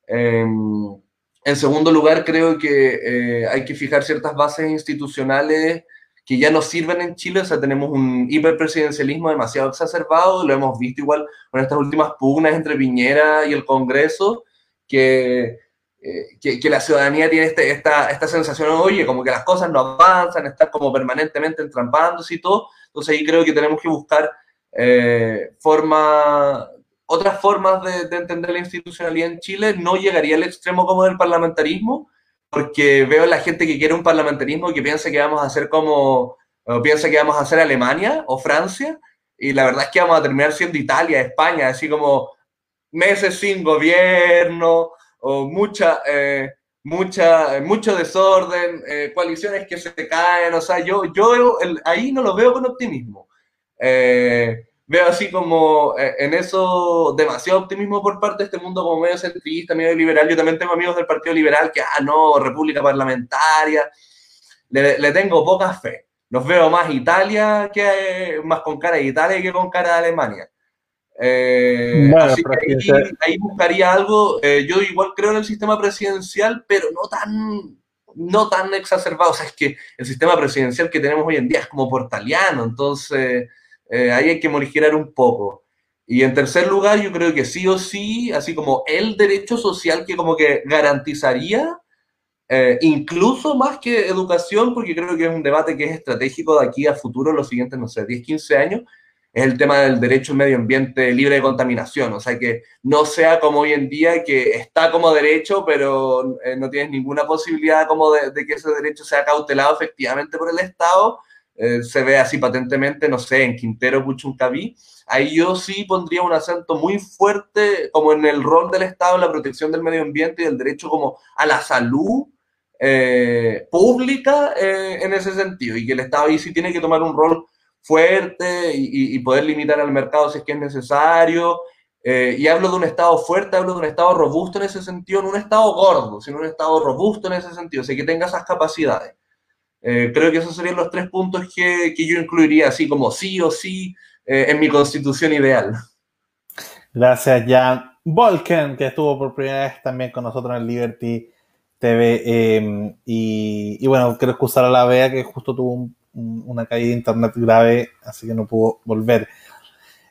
Em, en segundo lugar, creo que hay que fijar ciertas bases institucionales que ya no sirven en Chile, o sea, tenemos un hiperpresidencialismo demasiado exacerbado, lo hemos visto igual con estas últimas pugnas entre Piñera y el Congreso, que, eh, que, la ciudadanía tiene este, esta, esta sensación, oye, como que las cosas no avanzan, están como permanentemente entrampándose y todo, entonces ahí creo que tenemos que buscar eh, otras formas de, de entender la institucionalidad en Chile, no llegaría al extremo como del parlamentarismo, porque veo la gente que quiere un parlamentarismo que piensa que vamos a hacer como, piensa que vamos a hacer Alemania o Francia, y la verdad es que vamos a terminar siendo Italia, España, así como meses sin gobierno, o mucha, eh, mucha, mucho desorden, eh, coaliciones que se caen, o sea, yo, yo ahí no lo veo con optimismo. Eh, veo así como eh, en eso demasiado optimismo por parte de este mundo como medio centrista, medio liberal. Yo también tengo amigos del Partido Liberal que, ah, no, república parlamentaria. Le, tengo poca fe. Los veo más Italia que más con cara de Italia que con cara de Alemania. Eh, así que ahí, buscaría algo. Eh, yo igual creo en el sistema presidencial, pero no tan no tan exacerbado. O sea, es que el sistema presidencial que tenemos hoy en día es como portaliano, entonces eh, ahí hay que morigerar un poco. Y en tercer lugar, yo creo que sí o sí, así como el derecho social que como que garantizaría, eh, incluso más que educación, porque creo que es un debate que es estratégico de aquí a futuro, los siguientes, no sé, 10, 15 años, es el tema del derecho al medio ambiente libre de contaminación, o sea, que no sea como hoy en día que está como derecho, pero eh, no tienes ninguna posibilidad como de, que ese derecho sea cautelado efectivamente por el Estado, eh, se ve así patentemente, no sé, en Quintero, Puchuncaví, ahí yo sí pondría un acento muy fuerte como en el rol del Estado en la protección del medio ambiente y del derecho como a la salud eh, pública en ese sentido, y que el Estado ahí sí tiene que tomar un rol fuerte y, poder limitar al mercado si es que es necesario. Eh, y hablo de un Estado fuerte, hablo de un Estado robusto en ese sentido, no un Estado gordo, sino un Estado robusto en ese sentido, o que tenga esas capacidades. Eh, creo que esos serían los tres puntos que, que yo incluiría, así como sí o sí, eh, en mi constitución ideal. Gracias, Jan. Volken, que estuvo por primera vez también con nosotros en Liberty TV. y, y, bueno, quiero excusar a la Bea, que justo tuvo un una caída de internet grave, así que no pudo volver.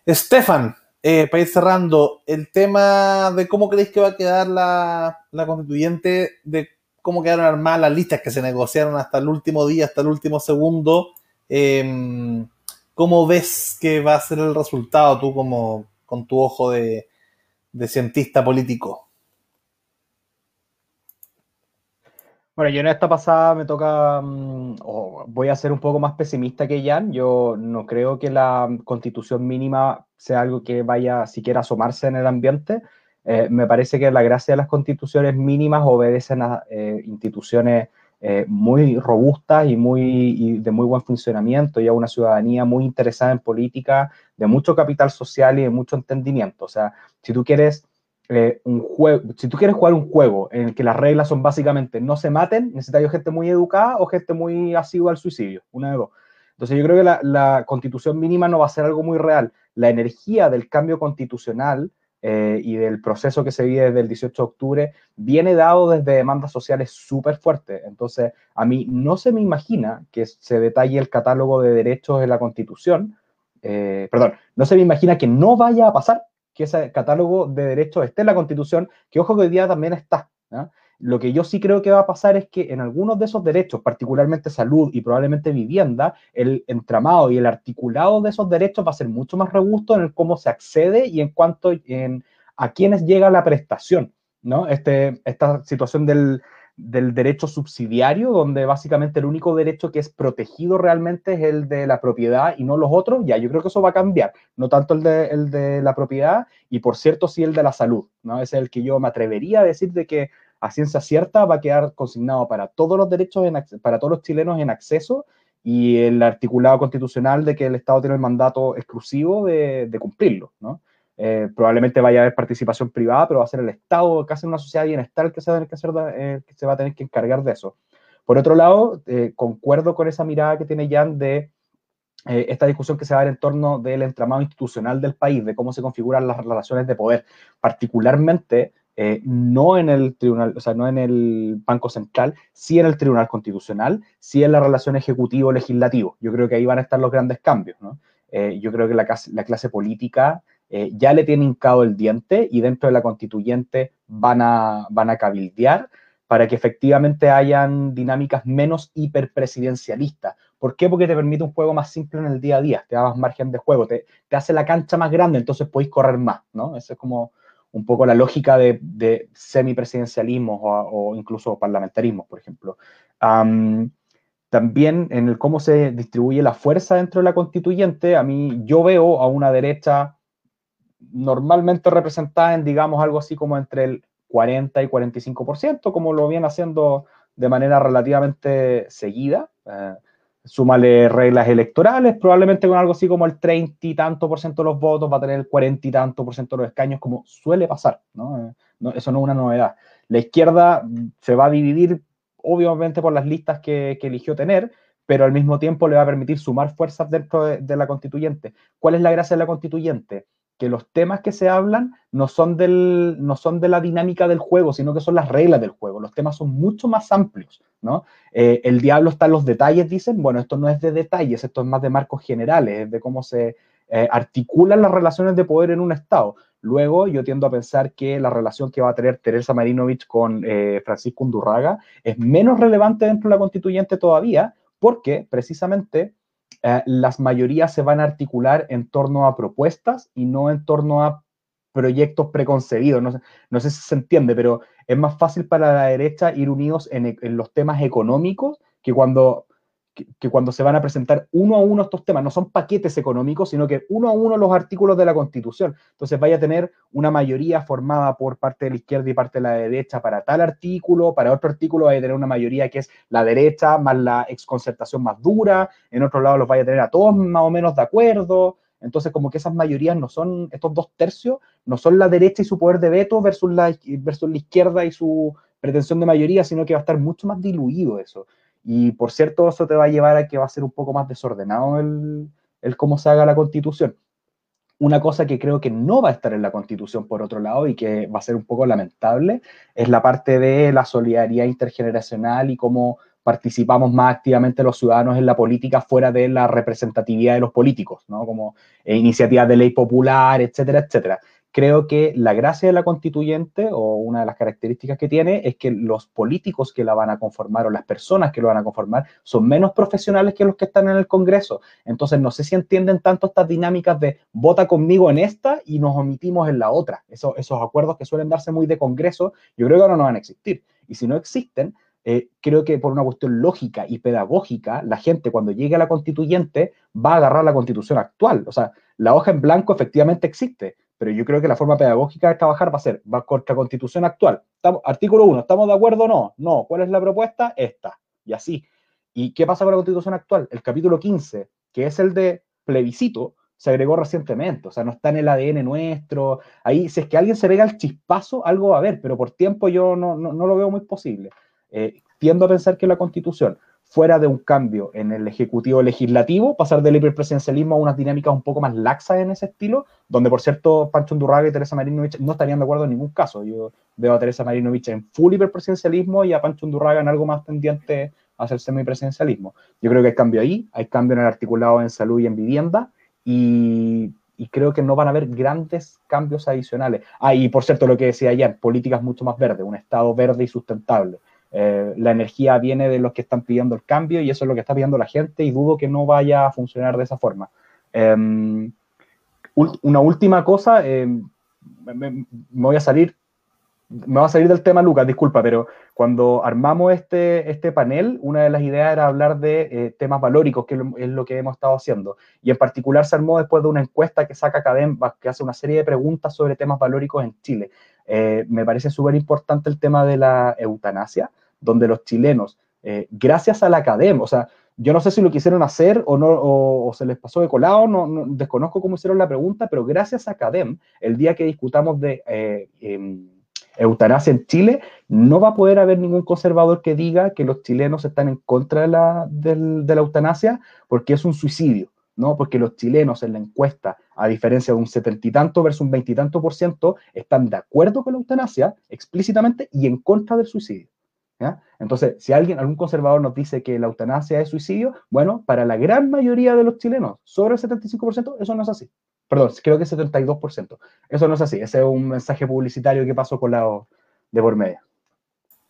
Estefan, eh, para ir cerrando, el tema de cómo creéis que va a quedar la, constituyente, de cómo quedaron armadas las listas que se negociaron hasta el último día, hasta el último segundo. Em, ¿Cómo ves que va a ser el resultado tú como con tu ojo de cientista político? Bueno, yo en esta pasada me toca, mm, voy a ser un poco más pesimista que Jan. Yo no creo que la constitución mínima sea algo que vaya siquiera a asomarse en el ambiente. Eh, me parece que la gracia de las constituciones mínimas obedecen a eh, instituciones eh, muy robustas y, muy, de muy buen funcionamiento y a una ciudadanía muy interesada en política, de mucho capital social y de mucho entendimiento. O sea, si tú quieres un juego, si tú quieres jugar un juego en el que las reglas son básicamente no se maten, necesitas gente muy educada o gente muy asidua al suicidio, una de dos. Entonces yo creo que la, constitución mínima no va a ser algo muy real. La energía del cambio constitucional eh, y del proceso que se vive desde el 18 de octubre viene dado desde demandas sociales súper fuertes. Entonces a mí no se me imagina que se detalle el catálogo de derechos en la constitución. Eh, perdón, no se me imagina que no vaya a pasar que ese catálogo de derechos esté en la Constitución, que ojo que hoy día también está. Lo que yo sí creo que va a pasar es que en algunos de esos derechos, particularmente salud y probablemente vivienda, el entramado y el articulado de esos derechos va a ser mucho más robusto en el cómo se accede y en cuanto en, a quiénes llega la prestación. ¿no? Este, esta situación del, del derecho subsidiario, donde básicamente el único derecho que es protegido realmente es el de la propiedad y no los otros, ya yo creo que eso va a cambiar, no tanto el de, el de la propiedad y por cierto sí el de la salud, ¿no? es el que yo me atrevería a decir de que a ciencia cierta va a quedar consignado para todos los derechos, para todos los chilenos en acceso y el articulado constitucional de que el Estado tiene el mandato exclusivo de, cumplirlo, ¿no? Eh, probablemente vaya a haber participación privada, pero va a ser el Estado, casi una sociedad de bienestar, que se va eh, que se va a tener que encargar de eso. Por otro lado, eh, concuerdo con esa mirada que tiene Jan de esta discusión que se va a dar en torno del entramado institucional del país, de cómo se configuran las relaciones de poder, particularmente no en el tribunal, o sea, no en el Banco Central, sí en el Tribunal Constitucional, sí en la relación ejecutivo-legislativo. Yo creo que ahí van a estar los grandes cambios. ¿no? yo creo que la, la clase política eh, ya le tiene hincado el diente y dentro de la constituyente van a, van a cabildear para que efectivamente hayan dinámicas menos hiperpresidencialistas. ¿Por qué? Porque te permite un juego más simple en el día a día, te da más margen de juego, te, hace la cancha más grande, entonces podéis correr más. Esa es como un poco la lógica de, de semipresidencialismo o, incluso parlamentarismo, por ejemplo. también en el cómo se distribuye la fuerza dentro de la constituyente, a mí yo veo a una derecha normalmente representada en, digamos, algo así como entre el 40 y 45%, como lo viene haciendo de manera relativamente seguida. Eh, súmale reglas electorales, probablemente con algo así como el 30 y tanto por ciento de los votos va a tener el 40 y tanto por ciento de los escaños, como suele pasar, ¿no? Eh, eso no es una novedad. La izquierda se va a dividir, obviamente, por las listas que, eligió tener, pero al mismo tiempo le va a permitir sumar fuerzas dentro de la constituyente. ¿Cuál es la gracia de la constituyente? Que los temas que se hablan no son, del, no son de la dinámica del juego, sino que son las reglas del juego. Los temas son mucho más amplios, ¿no? Eh, el diablo está en los detalles, dicen. Bueno, esto no es de detalles, esto es más de marcos generales, es de cómo se eh, articulan las relaciones de poder en un Estado. Luego, yo tiendo a pensar que la relación que va a tener Teresa Marinovich con eh, Francisco Undurraga es menos relevante dentro de la constituyente todavía, porque precisamente eh, las mayorías se van a articular en torno a propuestas y no en torno a proyectos preconcebidos. No no sé si se entiende, pero es más fácil para la derecha ir unidos en, en los temas económicos que cuando que, cuando se van a presentar uno a uno estos temas, no son paquetes económicos, sino que uno a uno los artículos de la Constitución. Entonces vaya a tener una mayoría formada por parte de la izquierda y parte de la derecha para tal artículo, para otro artículo vaya a tener una mayoría que es la derecha más la exconcertación más dura, en otro lado los vaya a tener a todos más o menos de acuerdo. Entonces, como que esas mayorías no son, estos dos tercios, no son la derecha y su poder de veto versus la, versus la izquierda y su pretensión de mayoría, sino que va a estar mucho más diluido eso. Y por cierto, eso te va a llevar a que va a ser un poco más desordenado el, el cómo se haga la constitución. Una cosa que creo que no va a estar en la constitución, por otro lado, y que va a ser un poco lamentable, es la parte de la solidaridad intergeneracional y cómo participamos más activamente los ciudadanos en la política fuera de la representatividad de los políticos, ¿no? Como eh, iniciativas de ley popular, etcétera, etcétera creo que la gracia de la constituyente o una de las características que tiene es que los políticos que la van a conformar o las personas que lo van a conformar son menos profesionales que los que están en el Congreso. Entonces, no sé si entienden tanto estas dinámicas de vota conmigo en esta y nos omitimos en la otra. esos acuerdos que suelen darse muy de Congreso, yo creo que ahora no van a existir. Y si no existen, eh, creo que por una cuestión lógica y pedagógica, la gente cuando llegue a la constituyente va a agarrar la constitución actual. O sea, la hoja en blanco efectivamente existe, pero yo creo que la forma pedagógica de trabajar va a ser, va contra constitución actual. artículo 1, ¿estamos de acuerdo o no? No. ¿Cuál es la propuesta? Esta. Y así. ¿Y qué pasa con la constitución actual? El capítulo 15, que es el de plebiscito, se agregó recientemente, o sea, no está en el ADN nuestro. Ahí, si es que alguien se pega el chispazo, algo va a haber, pero por tiempo yo no, no, no lo veo muy posible. Eh, tiendo a pensar que la constitución fuera de un cambio en el ejecutivo legislativo, pasar del hiperpresidencialismo a unas dinámicas un poco más laxas en ese estilo, donde por cierto Pancho Undurraga y Teresa Marinovich no estarían de acuerdo en ningún caso. Yo veo a Teresa Marinovich en full hiperpresidencialismo y a Pancho Undurraga en algo más tendiente a hacer semipresidencialismo. Yo creo que hay cambio ahí, hay cambio en el articulado en salud y en vivienda y, creo que no van a haber grandes cambios adicionales. Ah, y por cierto, lo que decía ayer, políticas mucho más verdes, un Estado verde y sustentable. Eh, la energía viene de los que están pidiendo el cambio y eso es lo que está pidiendo la gente y dudo que no vaya a funcionar de esa forma. Em, una última cosa, em, me, voy a salir, me va a salir del tema, Lucas, disculpa, pero cuando armamos este, este panel, una de las ideas era hablar de eh, temas valóricos, que es lo que hemos estado haciendo. Y en particular se armó después de una encuesta que saca Cadem, que hace una serie de preguntas sobre temas valóricos en Chile. Eh, me parece súper importante el tema de la eutanasia donde los chilenos, eh, gracias a la academia, o sea, yo no sé si lo quisieron hacer o no, o, se les pasó de colado, no, desconozco cómo hicieron la pregunta, pero gracias a Academ, el día que discutamos de eh, em, eutanasia en Chile, no va a poder haber ningún conservador que diga que los chilenos están en contra de la, de la eutanasia porque es un suicidio. ¿no? Porque los chilenos en la encuesta, a diferencia de un setenta y tanto versus un veintitanto por ciento, están de acuerdo con la eutanasia explícitamente y en contra del suicidio. Entonces, si alguien, algún conservador nos dice que la eutanasia es suicidio, bueno, para la gran mayoría de los chilenos, sobre el 75%, eso no es así. Perdón, creo que es 72%. Eso no es así. Ese es un mensaje publicitario que pasó con la de por medio.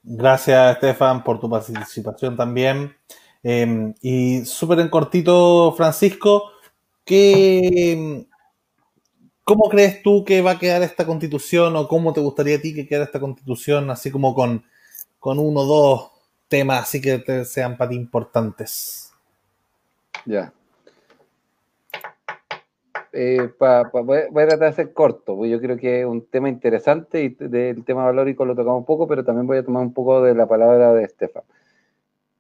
Gracias, Estefan, por tu participación también. Em, y súper en cortito, Francisco, ¿qué, ¿cómo crees tú que va a quedar esta constitución o cómo te gustaría a ti que quede esta constitución, así como con con uno o dos temas así que sean para ti importantes. Ya. Eh, voy, a tratar de ser corto, porque yo creo que es un tema interesante y del tema valórico lo tocamos un poco, pero también voy a tomar un poco de la palabra de Estefan.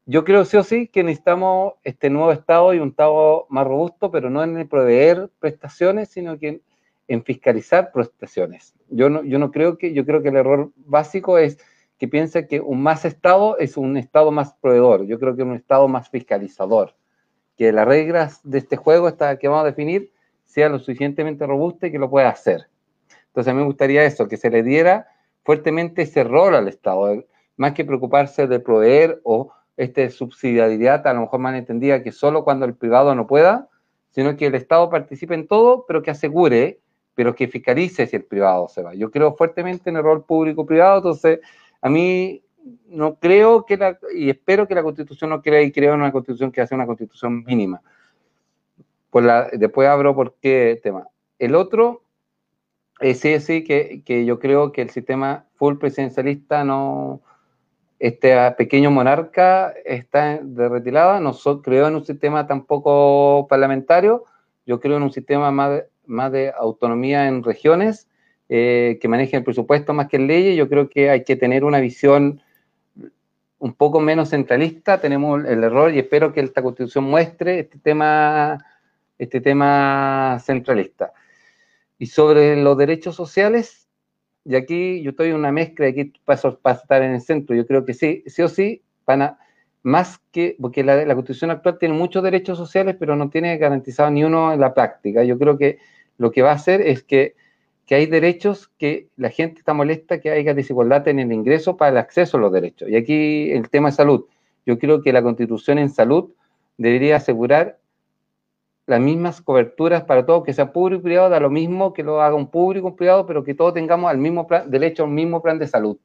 Yo creo sí o sí que necesitamos este nuevo Estado y un Estado más robusto, pero no en el proveer prestaciones, sino que en, fiscalizar prestaciones. Yo no, yo no creo que, yo creo que el error básico es que piensa que un más Estado es un Estado más proveedor. Yo creo que un Estado más fiscalizador. Que las reglas de este juego esta, que vamos a definir sea lo suficientemente robusta y que lo pueda hacer. Entonces a mí me gustaría eso, que se le diera fuertemente ese rol al Estado, más que preocuparse de proveer o esta subsidiariedad, a lo mejor más entendida que solo cuando el privado no pueda, sino que el Estado participe en todo, pero que asegure, pero que fiscalice si el privado se va. Yo creo fuertemente en el rol público-privado, entonces a mí no creo que la, y espero que la constitución no crea y crea una constitución que hace una constitución mínima. por la, después abro por qué tema. El otro es sí, que, que yo creo que el sistema full presidencialista no, este pequeño monarca está de retirada, no creo en un sistema tampoco parlamentario, yo creo en un sistema más más de autonomía en regiones, eh, que manejen el presupuesto más que leyes, yo creo que hay que tener una visión un poco menos centralista, tenemos el error y espero que esta constitución muestre este tema, este tema centralista. Y sobre los derechos sociales, y aquí yo estoy en una mezcla, aquí paso para estar en el centro, yo creo que sí, sí o sí, van a, más que, porque la, la constitución actual tiene muchos derechos sociales, pero no tiene garantizado ni uno en la práctica. Yo creo que lo que va a hacer es que que hay derechos que la gente está molesta que haya desigualdad en el ingreso para el acceso a los derechos. Y aquí el tema de salud. Yo creo que la constitución en salud debería asegurar las mismas coberturas para todos, que sea público y privado, da lo mismo que lo haga un público y un privado, pero que todos tengamos al mismo plan, derecho al mismo plan de salud.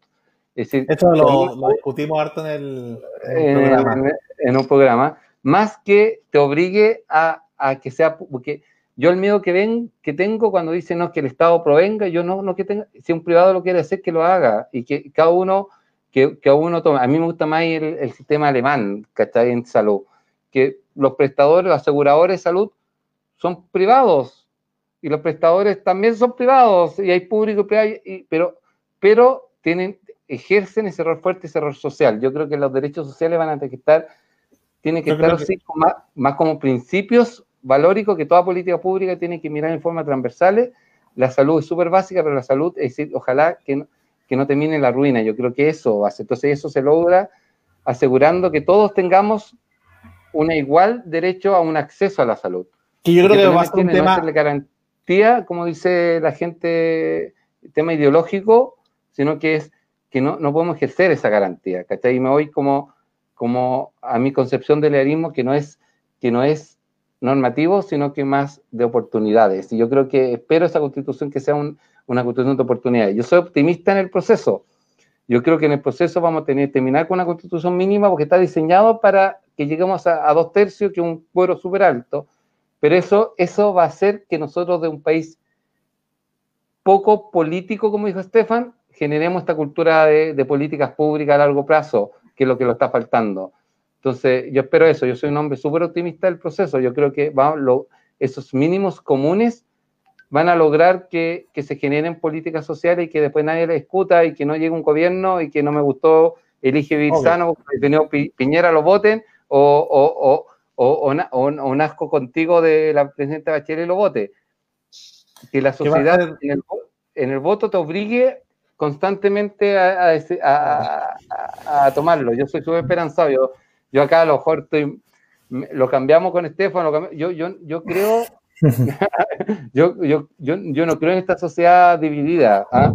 Es decir, Esto lo, discutimos harto en el, programa. En, un programa. Más que te obligue a, a que sea, porque yo el miedo que ven, que tengo cuando dicen no, que el Estado provenga, yo no, no que tenga, si un privado lo quiere hacer, que lo haga y que cada uno, que, que uno tome. A mí me gusta más el, el sistema alemán, que está En salud, que los prestadores, los aseguradores de salud son privados y los prestadores también son privados y hay público y privado, pero, pero tienen, ejercen ese error fuerte, ese error social. Yo creo que los derechos sociales van a tener que estar, tienen que estar así, Más, más como principios valórico que toda política pública tiene que mirar en forma transversal. La salud es súper básica, pero la salud, es decir, ojalá que no, que no termine la ruina. Yo creo que eso hace. Entonces, eso se logra asegurando que todos tengamos un igual derecho a un acceso a la salud. Que yo creo que va a ser un tema... No garantía, como dice la gente, tema ideológico, sino que es que no, no podemos ejercer esa garantía, ¿cachai? Y me voy como, como a mi concepción del lealismo, que no es, que no es normativo, sino que más de oportunidades. Y yo creo que espero esa constitución que sea una constitución de oportunidades. Yo soy optimista en el proceso. Yo creo que en el proceso vamos a tener terminar con una constitución mínima porque está diseñado para que lleguemos a, dos tercios, que es un cuero súper alto. Pero eso, eso va a hacer que nosotros de un país poco político, como dijo Estefan, generemos esta cultura de, de políticas públicas a largo plazo, que es lo que lo está faltando. Entonces, yo espero eso. Yo soy un hombre súper optimista del proceso. Yo creo que esos mínimos comunes van a lograr que, se generen políticas sociales y que después nadie le discuta y que no llegue un gobierno y que no me gustó elige vivir sano, Piñera lo voten o, o, nazco contigo de la presidenta Bachelet lo vote. Que la sociedad en el, voto te obligue constantemente a, a, tomarlo. Yo soy súper esperanzado. Yo, yo acá a lo mejor estoy, lo cambiamos con Estefano, yo, yo, yo creo, yo, yo, yo, yo, no creo en esta sociedad dividida. ¿ah?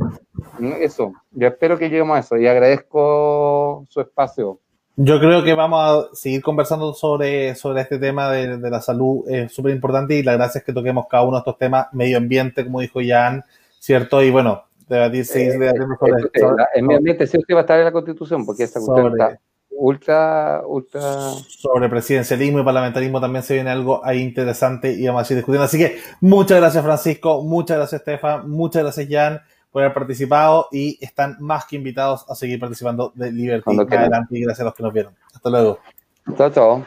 Eso, yo espero que lleguemos a eso y agradezco su espacio. Yo creo que vamos a seguir conversando sobre, sobre este tema de, la salud, es súper importante y la gracia es que toquemos cada uno de estos temas, medio ambiente, como dijo Jan, ¿cierto? Y bueno, debatir, seguir eh, debatiendo sobre. En medio ambiente sí va a estar en la Constitución, porque esta cuestión está ultra, ultra. Sobre presidencialismo y parlamentarismo también se viene algo ahí interesante y vamos a seguir discutiendo. Así que muchas gracias, Francisco, muchas gracias, Estefan, muchas gracias, Jan, por haber participado y están más que invitados a seguir participando de Liberty. Adelante y gracias a los que nos vieron. Hasta luego. Chao, chao.